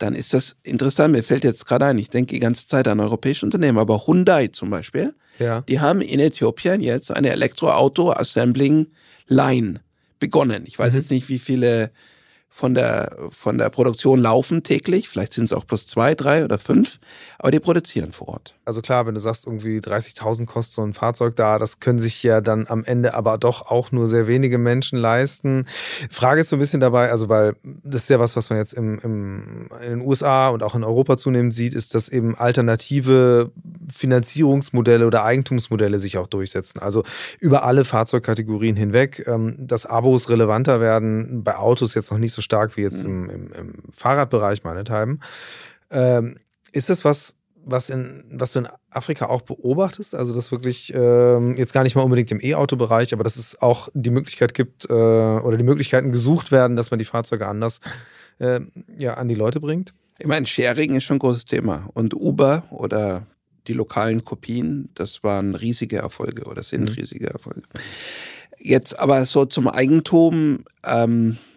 Dann ist das interessant. Mir fällt jetzt gerade ein, ich denke die ganze Zeit an europäische Unternehmen, aber Hyundai zum Beispiel, ja. die haben in Äthiopien jetzt eine Elektroauto-Assembling-Line begonnen. Ich weiß mhm. jetzt nicht, wie viele von der, von der Produktion laufen täglich. Vielleicht sind es auch plus zwei, drei oder fünf, aber die produzieren vor Ort. Also klar, wenn du sagst, irgendwie 30.000 kostet so ein Fahrzeug da, das können sich ja dann am Ende aber doch auch nur sehr wenige Menschen leisten. Frage ist so ein bisschen dabei, also weil das ist ja was, was man jetzt im, im, in den USA und auch in Europa zunehmend sieht, ist, dass eben alternative Finanzierungsmodelle oder Eigentumsmodelle sich auch durchsetzen. Also über alle Fahrzeugkategorien hinweg, ähm, dass Abos relevanter werden, bei Autos jetzt noch nicht so so stark wie jetzt mhm. im, im, im Fahrradbereich meinethalben. Ähm, ist das was, was, in, was du in Afrika auch beobachtest? Also, dass wirklich ähm, jetzt gar nicht mal unbedingt im E-Auto-Bereich, aber dass es auch die Möglichkeit gibt äh, oder die Möglichkeiten gesucht werden, dass man die Fahrzeuge anders äh, ja, an die Leute bringt? Ich meine, Sharing ist schon ein großes Thema. Und Uber oder die lokalen Kopien, das waren riesige Erfolge oder sind Mhm. riesige Erfolge. Jetzt aber so zum Eigentum, ähm, äh,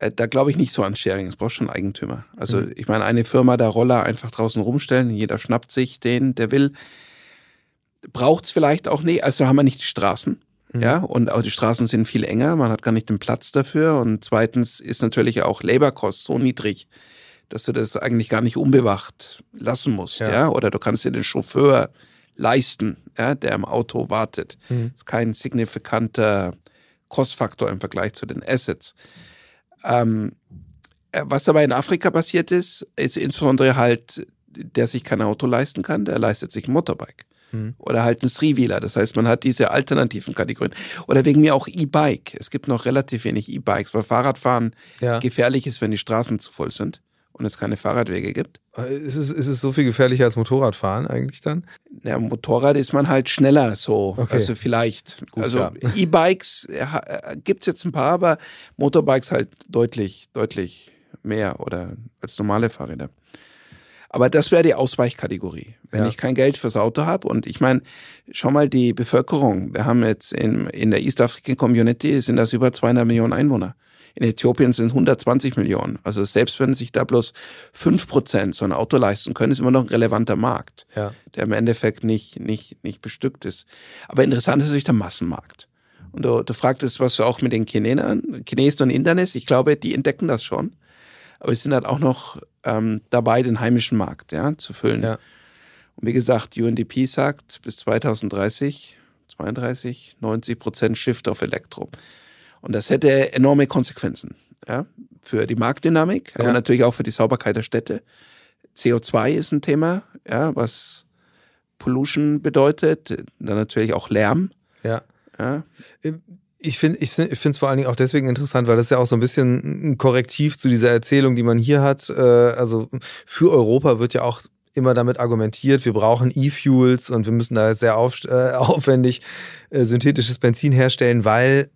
da glaube ich nicht so an Sharing. Es braucht schon Eigentümer. Also Mhm. ich meine, eine Firma da Roller einfach draußen rumstellen, jeder schnappt sich den, der will. Braucht es vielleicht auch nicht. Also haben wir nicht die Straßen. Mhm. Ja, und auch die Straßen sind viel enger, man hat gar nicht den Platz dafür. Und zweitens ist natürlich auch Labor Cost so niedrig, dass du das eigentlich gar nicht unbewacht lassen musst. Ja. Ja, oder du kannst dir den Chauffeur leisten, ja, der im Auto wartet. Mhm. Das ist kein signifikanter Kostfaktor im Vergleich zu den Assets. Ähm, äh, was aber in Afrika passiert ist, ist insbesondere halt, der sich kein Auto leisten kann, der leistet sich ein Motorbike. Mhm. Oder halt ein Three-Wheeler. Das heißt, man hat diese alternativen Kategorien. Oder wegen mir auch E-Bike. Es gibt noch relativ wenig E-Bikes, weil Fahrradfahren Ja. gefährlich ist, wenn die Straßen zu voll sind und es keine Fahrradwege gibt. Ist es, ist es so viel gefährlicher als Motorradfahren eigentlich dann? Ja, Motorrad ist man halt schneller so. Okay. Also vielleicht. Gut, also ja. E-Bikes äh, gibt es jetzt ein paar, aber Motorbikes halt deutlich, deutlich mehr oder als normale Fahrräder. Aber das wäre die Ausweichkategorie. Wenn Ja. ich kein Geld fürs Auto habe und ich meine, schau mal die Bevölkerung. Wir haben jetzt in, in der East African Community sind das über 200 Millionen Einwohner. In Äthiopien sind 120 Millionen. Also selbst wenn sich da bloß 5% so ein Auto leisten können, ist immer noch ein relevanter Markt Ja. der im Endeffekt nicht, nicht, nicht bestückt ist. Aber interessant ist natürlich der Massenmarkt. Und du, du fragtest, was du auch mit den Chinesen, Chinesen und Internet, ich glaube, die entdecken das schon. Aber sie sind halt auch noch ähm, dabei, den heimischen Markt ja, zu füllen. Ja. Und wie gesagt, UNDP sagt, bis 2030, 32, 90 Prozent Shift auf Elektro. Und das hätte enorme Konsequenzen ja, für die Marktdynamik, aber Ja. natürlich auch für die Sauberkeit der Städte. CO2 ist ein Thema, ja, was Pollution bedeutet, dann natürlich auch Lärm. Ja. Ja. Ich finde ich finde es vor allen Dingen auch deswegen interessant, weil das ja auch so ein bisschen ein Korrektiv zu dieser Erzählung, die man hier hat. Äh, also für Europa wird ja auch immer damit argumentiert, wir brauchen E-Fuels und wir müssen da sehr auf, äh, aufwendig äh, synthetisches Benzin herstellen, weil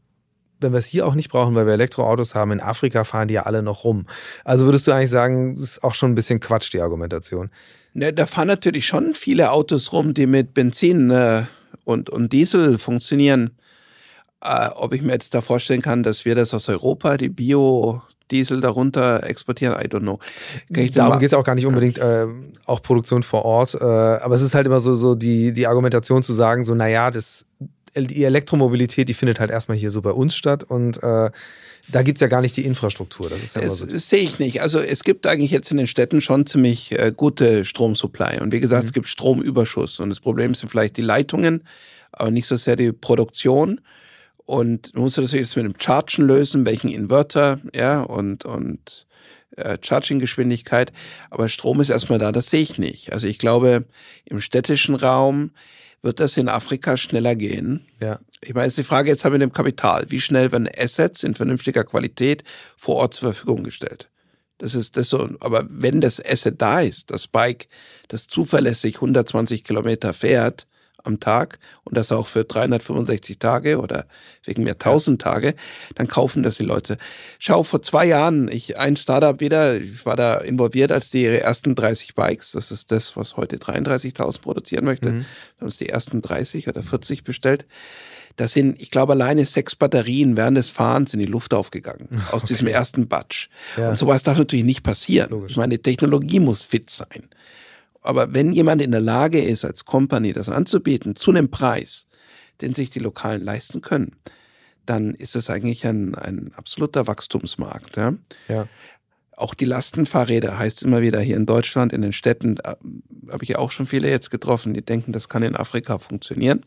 wenn wir es hier auch nicht brauchen, weil wir Elektroautos haben, in Afrika fahren die ja alle noch rum. Also würdest du eigentlich sagen, es ist auch schon ein bisschen Quatsch, die Argumentation. Ne, da fahren natürlich schon viele Autos rum, die mit Benzin äh, und, und Diesel funktionieren. Äh, ob ich mir jetzt da vorstellen kann, dass wir das aus Europa, die Biodiesel darunter exportieren, I don't know. Darum geht es auch gar nicht unbedingt äh, auch Produktion vor Ort. Äh, aber es ist halt immer so, so die, die Argumentation zu sagen, so, naja, das, die Elektromobilität, die findet halt erstmal hier so bei uns statt und äh, da gibt's ja gar nicht die Infrastruktur. Das ist ja Das, so. sehe ich nicht. Also es gibt eigentlich jetzt in den Städten schon ziemlich äh, gute Stromsupply. Und wie gesagt, es gibt Stromüberschuss. Und das Problem sind vielleicht die Leitungen, aber nicht so sehr die Produktion. Und man muss das jetzt mit dem Chargen lösen, welchen Inverter, ja, und, und äh, Charging-Geschwindigkeit. Aber Strom ist erstmal da, das sehe ich nicht. Also ich glaube, im städtischen Raum wird das in Afrika schneller gehen. Ja. Ich meine, jetzt die Frage jetzt haben wir mit dem Kapital. Wie schnell werden Assets in vernünftiger Qualität vor Ort zur Verfügung gestellt? Das ist das so. Aber wenn das Asset da ist, das Bike, das zuverlässig 120 Kilometer fährt am Tag und das auch für 365 Tage oder wegen mir 1000 Tage, dann kaufen das die Leute. Schau, vor zwei Jahren, ich, ein Startup wieder, ich war da involviert, als die ihre ersten 30 Bikes, das ist das, was heute 33.000 produzieren möchte, Mhm. haben uns die ersten 30 oder 40 bestellt. Da sind, ich glaube, alleine sechs Batterien während des Fahrens in die Luft aufgegangen. Aus diesem ersten Batch. Ja. Und sowas darf natürlich nicht passieren. Logisch. Ich meine, die Technologie muss fit sein. Aber wenn jemand in der Lage ist, als Company das anzubieten, zu einem Preis, den sich die Lokalen leisten können, dann ist es eigentlich ein, ein absoluter Wachstumsmarkt. Ja? Ja. Auch die Lastenfahrräder heißt immer wieder hier in Deutschland, in den Städten, äh, habe ich ja auch schon viele jetzt getroffen, die denken, das kann in Afrika funktionieren.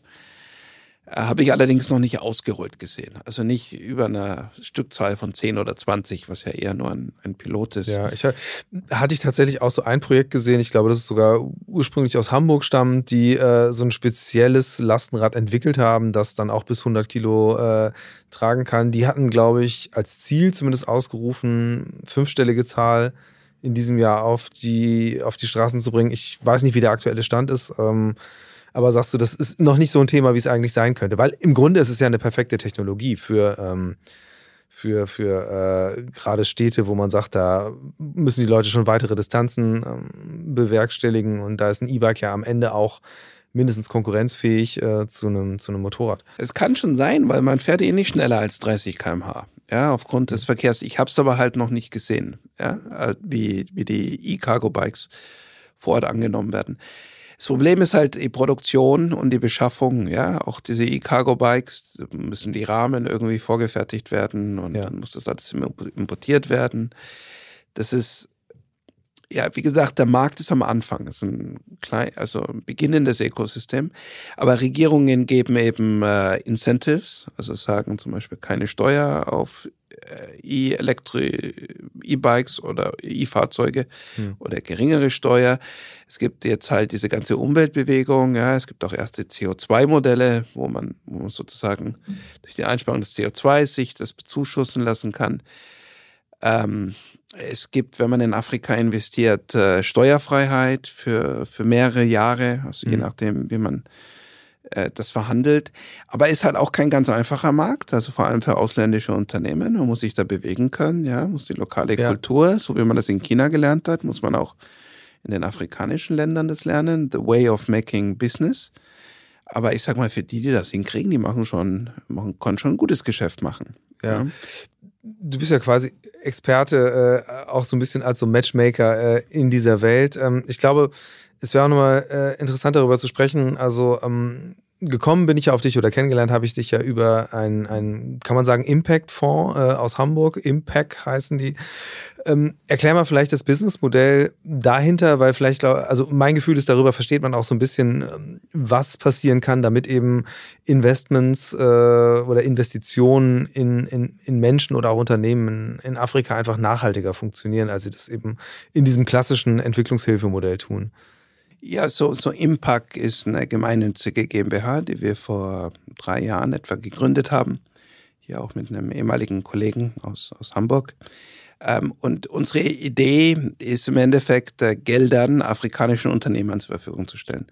Äh, Habe ich allerdings noch nicht ausgerollt gesehen. Also nicht über eine Stückzahl von 10 oder 20, was ja eher nur ein, ein Pilot ist. Ja, ich ha- hatte ich tatsächlich auch so ein Projekt gesehen, ich glaube, das ist sogar ursprünglich aus Hamburg stammt, die äh, so ein spezielles Lastenrad entwickelt haben, das dann auch bis 100 Kilo äh, tragen kann. Die hatten, glaube ich, als Ziel zumindest ausgerufen, fünfstellige Zahl in diesem Jahr auf die, auf die Straßen zu bringen. Ich weiß nicht, wie der aktuelle Stand ist. Ähm, aber sagst du, das ist noch nicht so ein Thema, wie es eigentlich sein könnte, weil im Grunde ist es ja eine perfekte Technologie für, ähm, für, für äh, gerade Städte, wo man sagt, da müssen die Leute schon weitere Distanzen ähm, bewerkstelligen und da ist ein E-Bike ja am Ende auch mindestens konkurrenzfähig äh, zu, einem, zu einem Motorrad. Es kann schon sein, weil man fährt eh nicht schneller als 30 km/h. Ja, aufgrund des Verkehrs. Ich habe es aber halt noch nicht gesehen, ja, äh, wie, wie die E-Cargo-Bikes vor Ort angenommen werden. Das Problem ist halt die Produktion und die Beschaffung, ja. Auch diese E-Cargo-Bikes müssen die Rahmen irgendwie vorgefertigt werden und ja. dann muss das alles importiert werden. Das ist, ja, wie gesagt, der Markt ist am Anfang. Ist ein klein, also ein beginnendes Ökosystem. Aber Regierungen geben eben äh, Incentives, also sagen zum Beispiel keine Steuer auf äh, E-Elektro-E-Bikes oder E-Fahrzeuge hm. oder geringere Steuer. Es gibt jetzt halt diese ganze Umweltbewegung, ja, es gibt auch erste CO2-Modelle, wo man, wo man sozusagen durch die Einsparung des CO2 sich das bezuschussen lassen kann. Ähm, es gibt, wenn man in Afrika investiert, äh, Steuerfreiheit für, für mehrere Jahre, also mhm. je nachdem, wie man äh, das verhandelt. Aber ist halt auch kein ganz einfacher Markt, also vor allem für ausländische Unternehmen. Man muss sich da bewegen können, ja, muss die lokale ja. Kultur, so wie man das in China gelernt hat, muss man auch in den afrikanischen Ländern das lernen. The way of making business. Aber ich sag mal, für die, die das hinkriegen, die machen schon, machen, können schon ein gutes Geschäft machen. Ja. ja. Du bist ja quasi Experte, äh, auch so ein bisschen als so Matchmaker äh, in dieser Welt. Ähm, ich glaube, es wäre auch nochmal äh, interessant darüber zu sprechen. Also ähm, gekommen bin ich ja auf dich oder kennengelernt habe ich dich ja über einen, ein, kann man sagen, Impact-Fonds äh, aus Hamburg. Impact heißen die. Ähm, erklär mal vielleicht das Businessmodell dahinter, weil vielleicht, also mein Gefühl ist, darüber versteht man auch so ein bisschen, ähm, was passieren kann, damit eben Investments äh, oder Investitionen in, in, in Menschen oder auch Unternehmen in Afrika einfach nachhaltiger funktionieren, als sie das eben in diesem klassischen Entwicklungshilfemodell tun. Ja, so, so Impact ist eine gemeinnützige GmbH, die wir vor drei Jahren etwa gegründet haben. Hier auch mit einem ehemaligen Kollegen aus, aus Hamburg. Ähm, und unsere Idee ist im Endeffekt, äh, Geldern afrikanischen Unternehmern zur Verfügung zu stellen.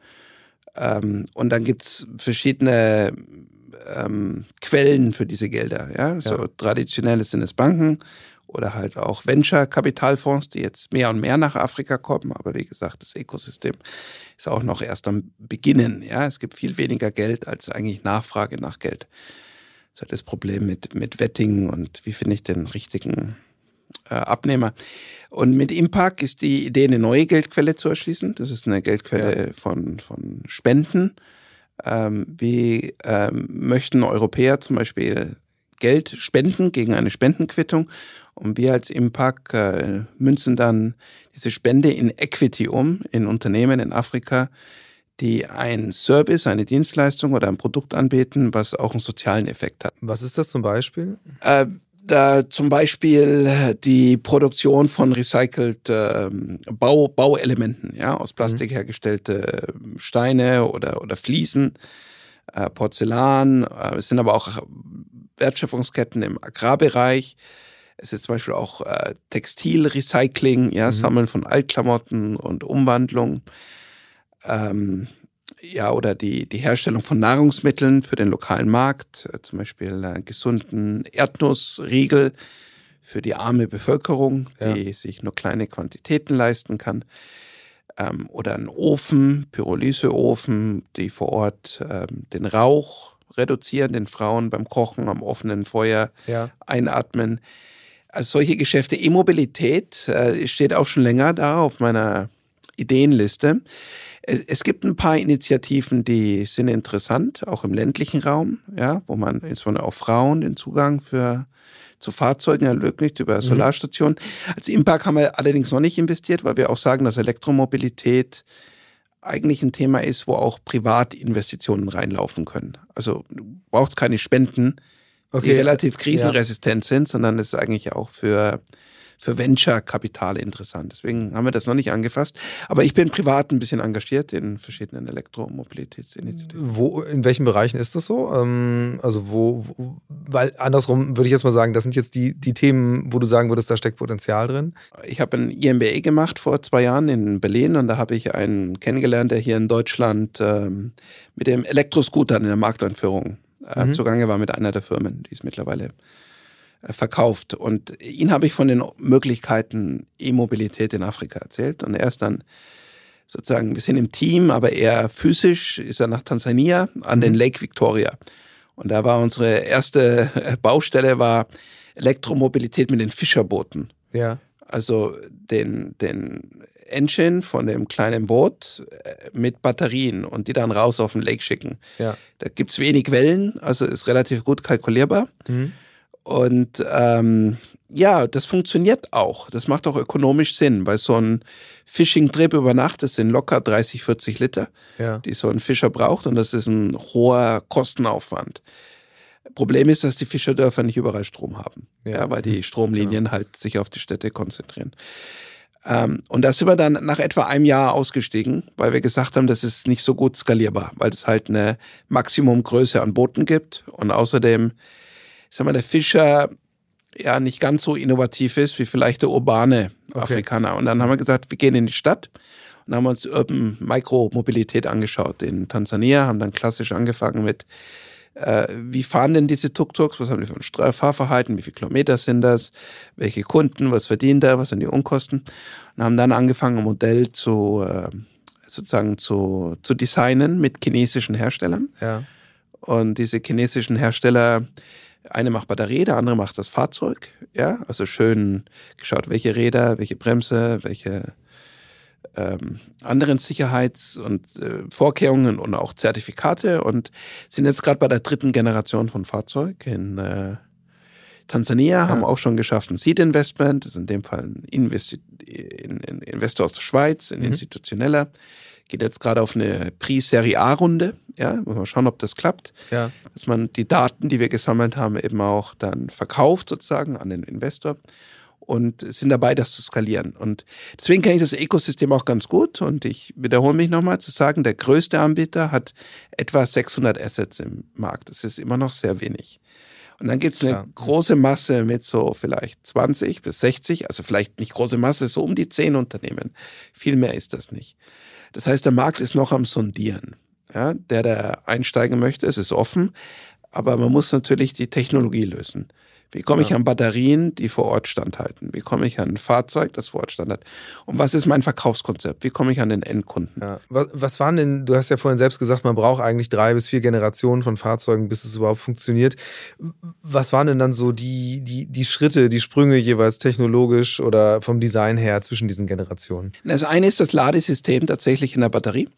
Ähm, und dann gibt's verschiedene ähm, Quellen für diese Gelder. Ja? So ja. traditionell sind es Banken oder halt auch Venture-Kapitalfonds, die jetzt mehr und mehr nach Afrika kommen. Aber wie gesagt, das Ökosystem ist auch noch erst am Beginnen. Ja, es gibt viel weniger Geld als eigentlich Nachfrage nach Geld. Das ist halt das Problem mit, mit Wettingen und wie finde ich den richtigen äh, Abnehmer. Und mit Impact ist die Idee, eine neue Geldquelle zu erschließen. Das ist eine Geldquelle ja. von, von Spenden. Ähm, wie ähm, möchten Europäer zum Beispiel Geld spenden gegen eine Spendenquittung und wir als Impact äh, münzen dann diese Spende in Equity um, in Unternehmen in Afrika, die ein Service, eine Dienstleistung oder ein Produkt anbieten, was auch einen sozialen Effekt hat. Was ist das zum Beispiel? Äh, da zum Beispiel die Produktion von recycelt äh, Bau, Bauelementen, ja, aus Plastik mhm. hergestellte Steine oder, oder Fliesen, äh, Porzellan. Äh, es sind aber auch Wertschöpfungsketten im Agrarbereich. Es ist zum Beispiel auch äh, Textilrecycling, ja, mhm. Sammeln von Altklamotten und Umwandlung. Ähm, ja, oder die, die Herstellung von Nahrungsmitteln für den lokalen Markt, äh, zum Beispiel äh, gesunden Erdnussriegel für die arme Bevölkerung, die ja. sich nur kleine Quantitäten leisten kann. Ähm, oder ein Ofen, Pyrolyseofen, die vor Ort ähm, den Rauch reduzieren, den Frauen beim Kochen am offenen Feuer ja. einatmen. Also solche Geschäfte. E-Mobilität äh, steht auch schon länger da auf meiner Ideenliste. Es, es, gibt ein paar Initiativen, die sind interessant, auch im ländlichen Raum, ja, wo man insbesondere auch Frauen den Zugang für zu Fahrzeugen ermöglicht über mhm. Solarstationen. Als Impact haben wir allerdings noch nicht investiert, weil wir auch sagen, dass Elektromobilität eigentlich ein Thema ist, wo auch Privatinvestitionen reinlaufen können. Also du brauchst keine Spenden, okay. die relativ krisenresistent ja. sind, sondern es ist eigentlich auch für für Venture-Kapital interessant. Deswegen haben wir das noch nicht angefasst. Aber ich bin privat ein bisschen engagiert in verschiedenen Elektromobilitätsinitiativen. Wo, in welchen Bereichen ist das so? Ähm, also wo, wo, weil andersrum würde ich jetzt mal sagen, das sind jetzt die, die Themen, wo du sagen würdest, da steckt Potenzial drin. Ich habe ein IMBA gemacht vor zwei Jahren in Berlin und da habe ich einen kennengelernt, der hier in Deutschland ähm, mit dem Elektroscooter in der Markteinführung äh, mhm. zugange war mit einer der Firmen, die es mittlerweile äh, verkauft. Und ihn habe ich von den Möglichkeiten E-Mobilität in Afrika erzählt. Und er ist dann sozusagen ein bisschen im Team, aber eher physisch ist er nach Tansania an den mhm. Lake Victoria. Und da war unsere erste äh, Baustelle war Elektromobilität mit den Fischerbooten. Ja. Also den, den Engine von dem kleinen Boot äh, mit Batterien und die dann raus auf den Lake schicken. Ja. Da gibt's wenig Wellen, also ist relativ gut kalkulierbar. Mhm. Und ähm, ja, das funktioniert auch. Das macht auch ökonomisch Sinn, weil so ein Fishing-Trip über Nacht, das sind locker 30, 40 Liter, ja. die so ein Fischer braucht und das ist ein hoher Kostenaufwand. Problem ist, dass die Fischerdörfer nicht überall Strom haben, ja, ja weil die Stromlinien ja. halt sich auf die Städte konzentrieren. Ähm, und da sind wir dann nach etwa einem Jahr ausgestiegen, weil wir gesagt haben, das ist nicht so gut skalierbar, weil es halt eine Maximumgröße an Booten gibt und außerdem, ich sag mal, der Fischer ja nicht ganz so innovativ ist wie vielleicht der urbane okay. Afrikaner. Und dann haben wir gesagt, wir gehen in die Stadt und haben uns Urban Micromobilität angeschaut in Tansania, haben dann klassisch angefangen mit äh, wie fahren denn diese Tuk-Tuks, was haben die für ein Fahrverhalten, wie viele Kilometer sind das, welche Kunden, was verdient er, was sind die Unkosten und haben dann angefangen, ein Modell zu äh, sozusagen zu, zu designen mit chinesischen Herstellern. Ja. Und diese chinesischen Hersteller eine macht Batterie, der andere macht das Fahrzeug. Ja, also schön geschaut, welche Räder, welche Bremse, welche ähm, anderen Sicherheits- und äh, Vorkehrungen und auch Zertifikate und sind jetzt gerade bei der dritten Generation von Fahrzeug in äh, Tansania, ja. haben auch schon geschafft ein Seed-Investment, das ist in dem Fall ein Investi in, in Investor aus der Schweiz, ein mhm. institutioneller geht jetzt gerade auf eine Pre-Serie A-Runde. Ja, muss man schauen, ob das klappt. Ja. Dass man die Daten, die wir gesammelt haben, eben auch dann verkauft sozusagen an den Investor und sind dabei, das zu skalieren. Und deswegen kenne ich das Ökosystem auch ganz gut. Und ich wiederhole mich nochmal zu sagen, der größte Anbieter hat etwa 600 Assets im Markt. Das ist immer noch sehr wenig. Und dann gibt es eine ja. große Masse mit so vielleicht 20 bis 60, also vielleicht nicht große Masse, so um die 10 Unternehmen. Viel mehr ist das nicht. Das heißt, der Markt ist noch am Sondieren. Ja, der, der einsteigen möchte, es ist offen, aber man muss natürlich die Technologie lösen. Wie komme ich ja. an Batterien, die vor Ort standhalten? Wie komme ich an ein Fahrzeug, das vor Ort standhält? Und was ist mein Verkaufskonzept? Wie komme ich an den Endkunden? Ja. Was, was waren denn, du hast ja vorhin selbst gesagt, man braucht eigentlich drei bis vier Generationen von Fahrzeugen, bis es überhaupt funktioniert. Was waren denn dann so die, die, die Schritte, die Sprünge jeweils technologisch oder vom Design her zwischen diesen Generationen? Das eine ist das Ladesystem tatsächlich in der Batterie.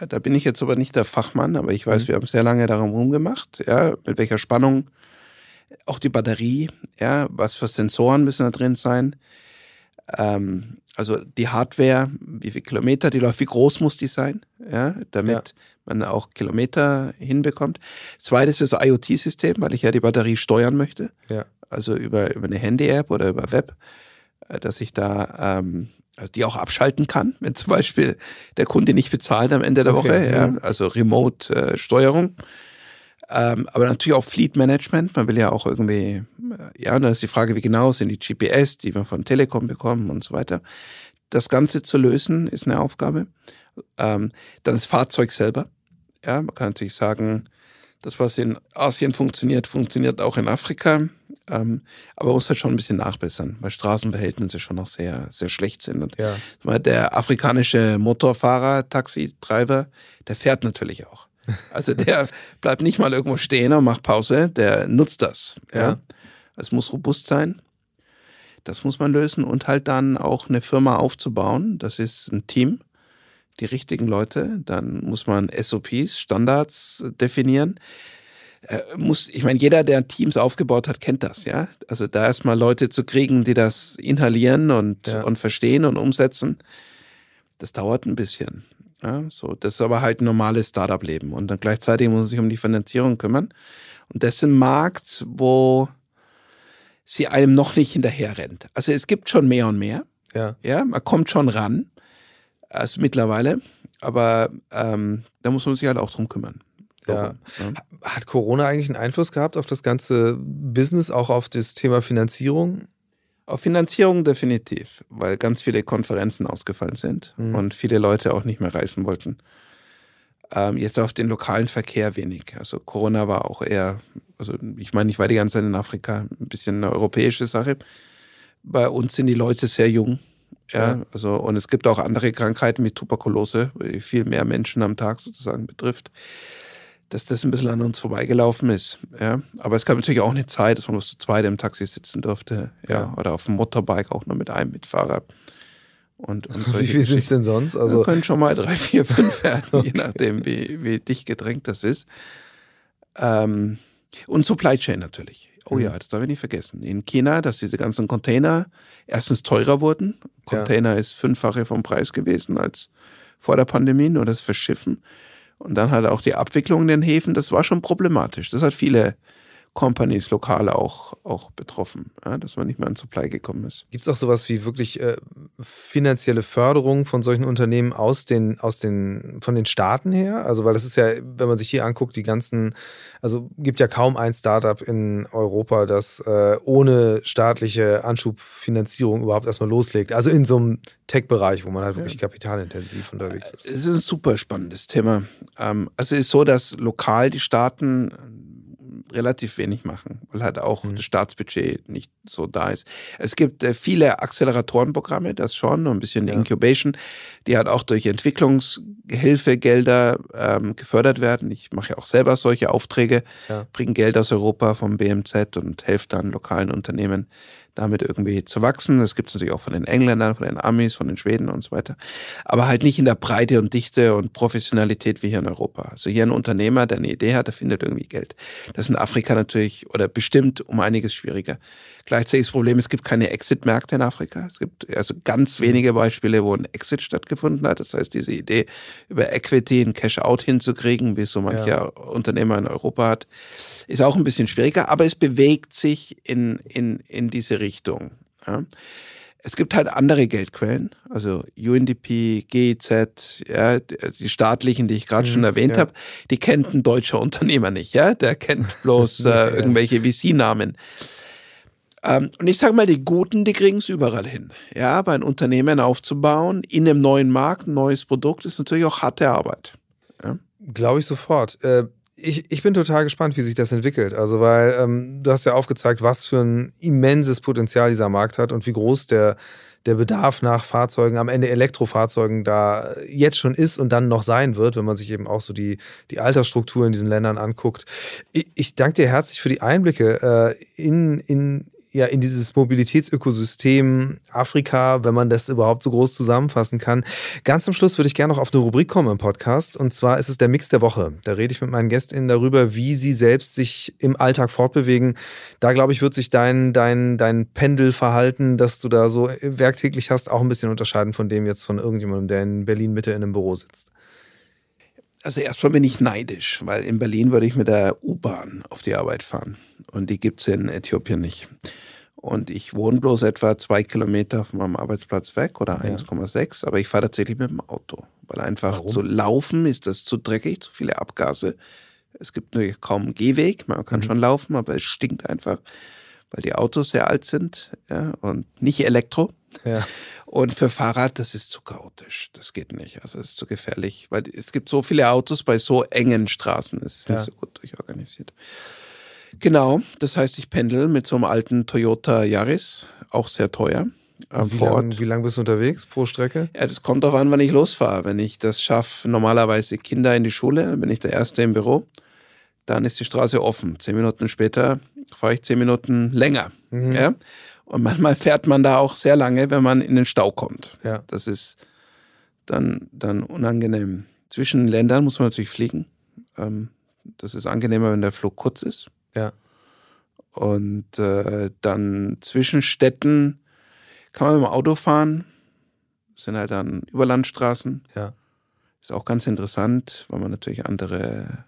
Äh, da bin ich jetzt aber nicht der Fachmann, aber ich weiß, mhm. wir haben sehr lange darum rumgemacht, ja, mit welcher Spannung auch die Batterie, ja, was für Sensoren müssen da drin sein. Ähm, also die Hardware, wie viele Kilometer die läuft, wie groß muss die sein, ja, damit ja. man auch Kilometer hinbekommt. Zweites ist das IoT-System, weil ich ja die Batterie steuern möchte. Ja. Also über, über eine Handy-App oder über Web, äh, dass ich da ähm, also die auch abschalten kann, wenn zum Beispiel der Kunde nicht bezahlt am Ende der okay, Woche. Ja. Also Remote-Steuerung. Äh, ähm, aber natürlich auch Fleet Management. Man will ja auch irgendwie, äh, ja, und dann ist die Frage, wie genau sind die GPS, die wir von Telekom bekommen und so weiter. Das Ganze zu lösen ist eine Aufgabe. Ähm, dann das Fahrzeug selber. Ja, man kann natürlich sagen, das, was in Asien funktioniert, funktioniert auch in Afrika. Ähm, aber man muss halt schon ein bisschen nachbessern, weil Straßenverhältnisse schon noch sehr, sehr schlecht sind. Und ja. der afrikanische Motorfahrer, Taxi-Driver, der fährt natürlich auch. Also der bleibt nicht mal irgendwo stehen und macht Pause, der nutzt das. Ja. Es muss robust sein. Das muss man lösen und halt dann auch eine Firma aufzubauen. Das ist ein Team, die richtigen Leute. Dann muss man SOPs, Standards definieren. Äh, muss, ich meine, jeder, der Teams aufgebaut hat, kennt das, ja. Also da erstmal Leute zu kriegen, die das inhalieren und, ja. und verstehen und umsetzen, das dauert ein bisschen. Ja, so, das ist aber halt ein normales Startup-Leben. Und dann gleichzeitig muss man sich um die Finanzierung kümmern. Und das ist ein Markt, wo sie einem noch nicht hinterher rennt. Also es gibt schon mehr und mehr. Ja. Ja, man kommt schon ran. Also mittlerweile. Aber ähm, da muss man sich halt auch drum kümmern. Ja. ja. Hat Corona eigentlich einen Einfluss gehabt auf das ganze Business, auch auf das Thema Finanzierung? Auf Finanzierung definitiv, weil ganz viele Konferenzen ausgefallen sind mhm. und viele Leute auch nicht mehr reisen wollten. Ähm, jetzt auf den lokalen Verkehr wenig. Also Corona war auch eher Also ich meine, ich war die ganze Zeit in Afrika, ein bisschen eine europäische Sache. Bei uns sind die Leute sehr jung. Ja, Ja. also, und es gibt auch andere Krankheiten wie Tuberkulose, die viel mehr Menschen am Tag sozusagen betrifft, dass das ein bisschen an uns vorbeigelaufen ist. Ja, aber es gab natürlich auch eine Zeit, dass man bloß zu zweit im Taxi sitzen durfte. Ja, Ja. oder auf dem Motorbike auch nur mit einem Mitfahrer. Und, und Wie viel sind es denn sonst? Also Also, können schon mal drei, vier, fünf werden, je nachdem, wie, wie dicht gedrängt das ist. Ähm, und Supply Chain natürlich. Oh ja, das darf ich nicht vergessen. In China, dass diese ganzen Container erstens teurer wurden. Container ist fünffache vom Preis gewesen als vor der Pandemie, nur das Verschiffen. Und dann halt auch die Abwicklung in den Häfen, das war schon problematisch. Das hat viele Companies lokal auch, auch betroffen, ja, dass man nicht mehr an Supply gekommen ist. Gibt es auch sowas wie wirklich äh, finanzielle Förderung von solchen Unternehmen aus den, aus den, von den Staaten her? Also, weil das ist ja, wenn man sich hier anguckt, die ganzen, also gibt ja kaum ein Startup in Europa, das äh, ohne staatliche Anschubfinanzierung überhaupt erstmal loslegt. Also in so einem Tech-Bereich, wo man halt wirklich kapitalintensiv unterwegs ist. Es ist ein super spannendes Thema. Ähm, also es ist so, dass lokal die Staaten relativ wenig machen, weil halt auch das Staatsbudget nicht so da ist. Es gibt äh, viele Acceleratorenprogramme, das schon, und ein bisschen Ja. Incubation, die halt auch durch Entwicklungshilfegelder ähm, gefördert werden. Ich mache ja auch selber solche Aufträge, Ja. bringe Geld aus Europa vom BMZ und helfe dann lokalen Unternehmen damit irgendwie zu wachsen. Das gibt es natürlich auch von den Engländern, von den Amis, von den Schweden und so weiter. Aber halt nicht in der Breite und Dichte und Professionalität wie hier in Europa. Also hier ein Unternehmer, der eine Idee hat, der findet irgendwie Geld. Das ist in Afrika natürlich oder bestimmt um einiges schwieriger. Gleichzeitig das Problem, es gibt keine Exit-Märkte in Afrika. Es gibt also ganz wenige Beispiele, wo ein Exit stattgefunden hat. Das heißt, diese Idee über Equity, ein Cash-out hinzukriegen, wie es so mancher Ja. Unternehmer in Europa hat, ist auch ein bisschen schwieriger, aber es bewegt sich in, in, in diese Richtung. Ja. Es gibt halt andere Geldquellen, also UNDP, GIZ, ja, die staatlichen, die ich gerade schon erwähnt ja. habe, die kennt ein deutscher Unternehmer nicht, ja, der kennt bloß äh, Ja. irgendwelche VC-Namen. Ähm, und ich sage mal, die Guten, die kriegen es überall hin. Ja, aber ein Unternehmen aufzubauen in einem neuen Markt, ein neues Produkt, ist natürlich auch harte Arbeit. Glaube ich sofort. Äh, ich, ich bin total gespannt, wie sich das entwickelt. Also, weil ähm, du hast ja aufgezeigt, was für ein immenses Potenzial dieser Markt hat und wie groß der, der Bedarf nach Fahrzeugen, am Ende Elektrofahrzeugen da jetzt schon ist und dann noch sein wird, wenn man sich eben auch so die, die Altersstruktur in diesen Ländern anguckt. Ich, ich danke dir herzlich für die Einblicke äh, in, in, ja, in dieses Mobilitätsökosystem Afrika, wenn man das überhaupt so groß zusammenfassen kann. Ganz zum Schluss würde ich gerne noch auf eine Rubrik kommen im Podcast. Und zwar ist es der Mix der Woche. Da rede ich mit meinen GästInnen darüber, wie sie selbst sich im Alltag fortbewegen. Da, glaube ich, wird sich dein, dein, dein Pendelverhalten, das du da so werktäglich hast, auch ein bisschen unterscheiden von dem jetzt von irgendjemandem, der in Berlin Mitte in einem Büro sitzt. Also erstmal bin ich neidisch, weil in Berlin würde ich mit der U-Bahn auf die Arbeit fahren. Und die gibt's in Äthiopien nicht. Und ich wohne bloß etwa zwei Kilometer von meinem Arbeitsplatz weg oder 1,6, aber ich fahre tatsächlich mit dem Auto. Weil einfach Warum? zu laufen ist das zu dreckig, zu viele Abgase. Es gibt nur kaum einen Gehweg, man kann schon laufen, aber es stinkt einfach, weil die Autos sehr alt sind ja, und nicht Elektro. Ja. Und für Fahrrad, das ist zu chaotisch. Das geht nicht. Also es ist zu gefährlich, weil es gibt so viele Autos bei so engen Straßen. Es ist Ja. nicht so gut durchorganisiert. Genau, das heißt, ich pendel mit so einem alten Toyota Yaris, auch sehr teuer. äh, Wie lange lang bist du unterwegs pro Strecke? Ja, das kommt darauf an, wann ich losfahre. Wenn ich das schaffe, normalerweise Kinder in die Schule, bin ich der Erste im Büro, dann ist die Straße offen. Zehn Minuten später fahre ich zehn Minuten länger. Ja? Und manchmal fährt man da auch sehr lange, wenn man in den Stau kommt. Ja. Das ist dann, dann unangenehm. Zwischen Ländern muss man natürlich fliegen. Ähm, das ist angenehmer, wenn der Flug kurz ist. Ja. Und äh, dann zwischen Städten kann man mit dem Auto fahren. Das sind halt dann Überlandstraßen. Ja. Ist auch ganz interessant, weil man natürlich andere,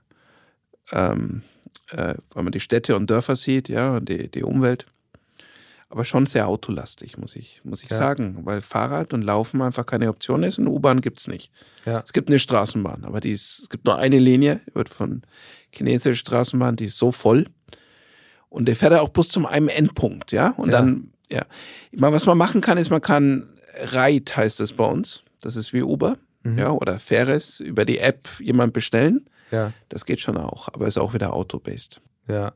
ähm, äh, weil man die Städte und Dörfer sieht, ja, und die, die Umwelt. Aber schon sehr autolastig, muss ich, muss ich Ja. sagen, weil Fahrrad und Laufen einfach keine Option ist und U-Bahn gibt's nicht. Ja. Es gibt eine Straßenbahn, aber die ist, es gibt nur eine Linie, wird von chinesischer Straßenbahn, die ist so voll. Und der fährt ja auch bloß zum einem Endpunkt, ja. Und Ja. dann, ja. Ich meine, was man machen kann, ist, man kann Ride heißt es bei uns. Das ist wie Uber, ja, oder Fares über die App jemand bestellen. Ja. Das geht schon auch, aber ist auch wieder auto-based. Ja.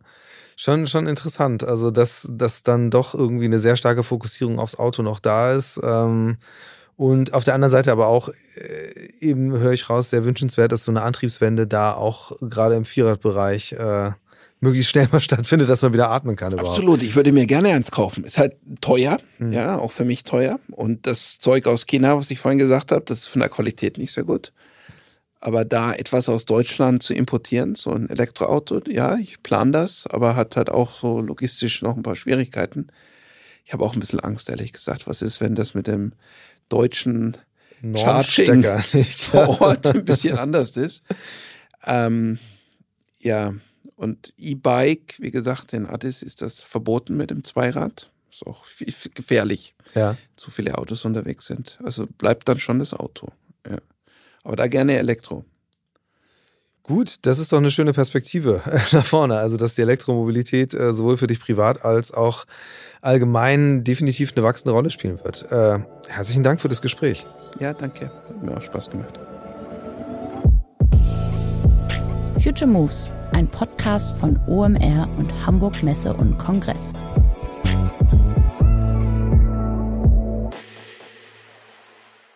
Schon, schon interessant. Also, dass, dass dann doch irgendwie eine sehr starke Fokussierung aufs Auto noch da ist. Ähm, und auf der anderen Seite aber auch äh, eben höre ich raus, sehr wünschenswert, dass so eine Antriebswende da auch gerade im Vierradbereich äh, möglichst schnell mal stattfindet, dass man wieder atmen kann. Überhaupt. Absolut, ich würde mir gerne eins kaufen. Ist halt teuer, mhm. ja, auch für mich teuer. Und das Zeug aus China, was ich vorhin gesagt habe, das ist von der Qualität nicht sehr gut. Aber da etwas aus Deutschland zu importieren, so ein Elektroauto, ja, ich plane das, aber hat halt auch so logistisch noch ein paar Schwierigkeiten. Ich habe auch ein bisschen Angst, ehrlich gesagt. Was ist, wenn das mit dem deutschen Charging vor Ort ein bisschen anders ist? Ähm, ja, und E-Bike, wie gesagt, in Addis ist das verboten mit dem Zweirad. Ist auch gefährlich. Ja. Zu viele Autos unterwegs sind. Also bleibt dann schon das Auto. Ja. Aber da gerne Elektro. Gut, das ist doch eine schöne Perspektive nach vorne. Also, dass die Elektromobilität äh, sowohl für dich privat als auch allgemein definitiv eine wachsende Rolle spielen wird. Äh, herzlichen Dank für das Gespräch. Ja, danke. Hat mir auch Spaß gemacht. Future Moves, ein Podcast von OMR und Hamburg Messe und Kongress.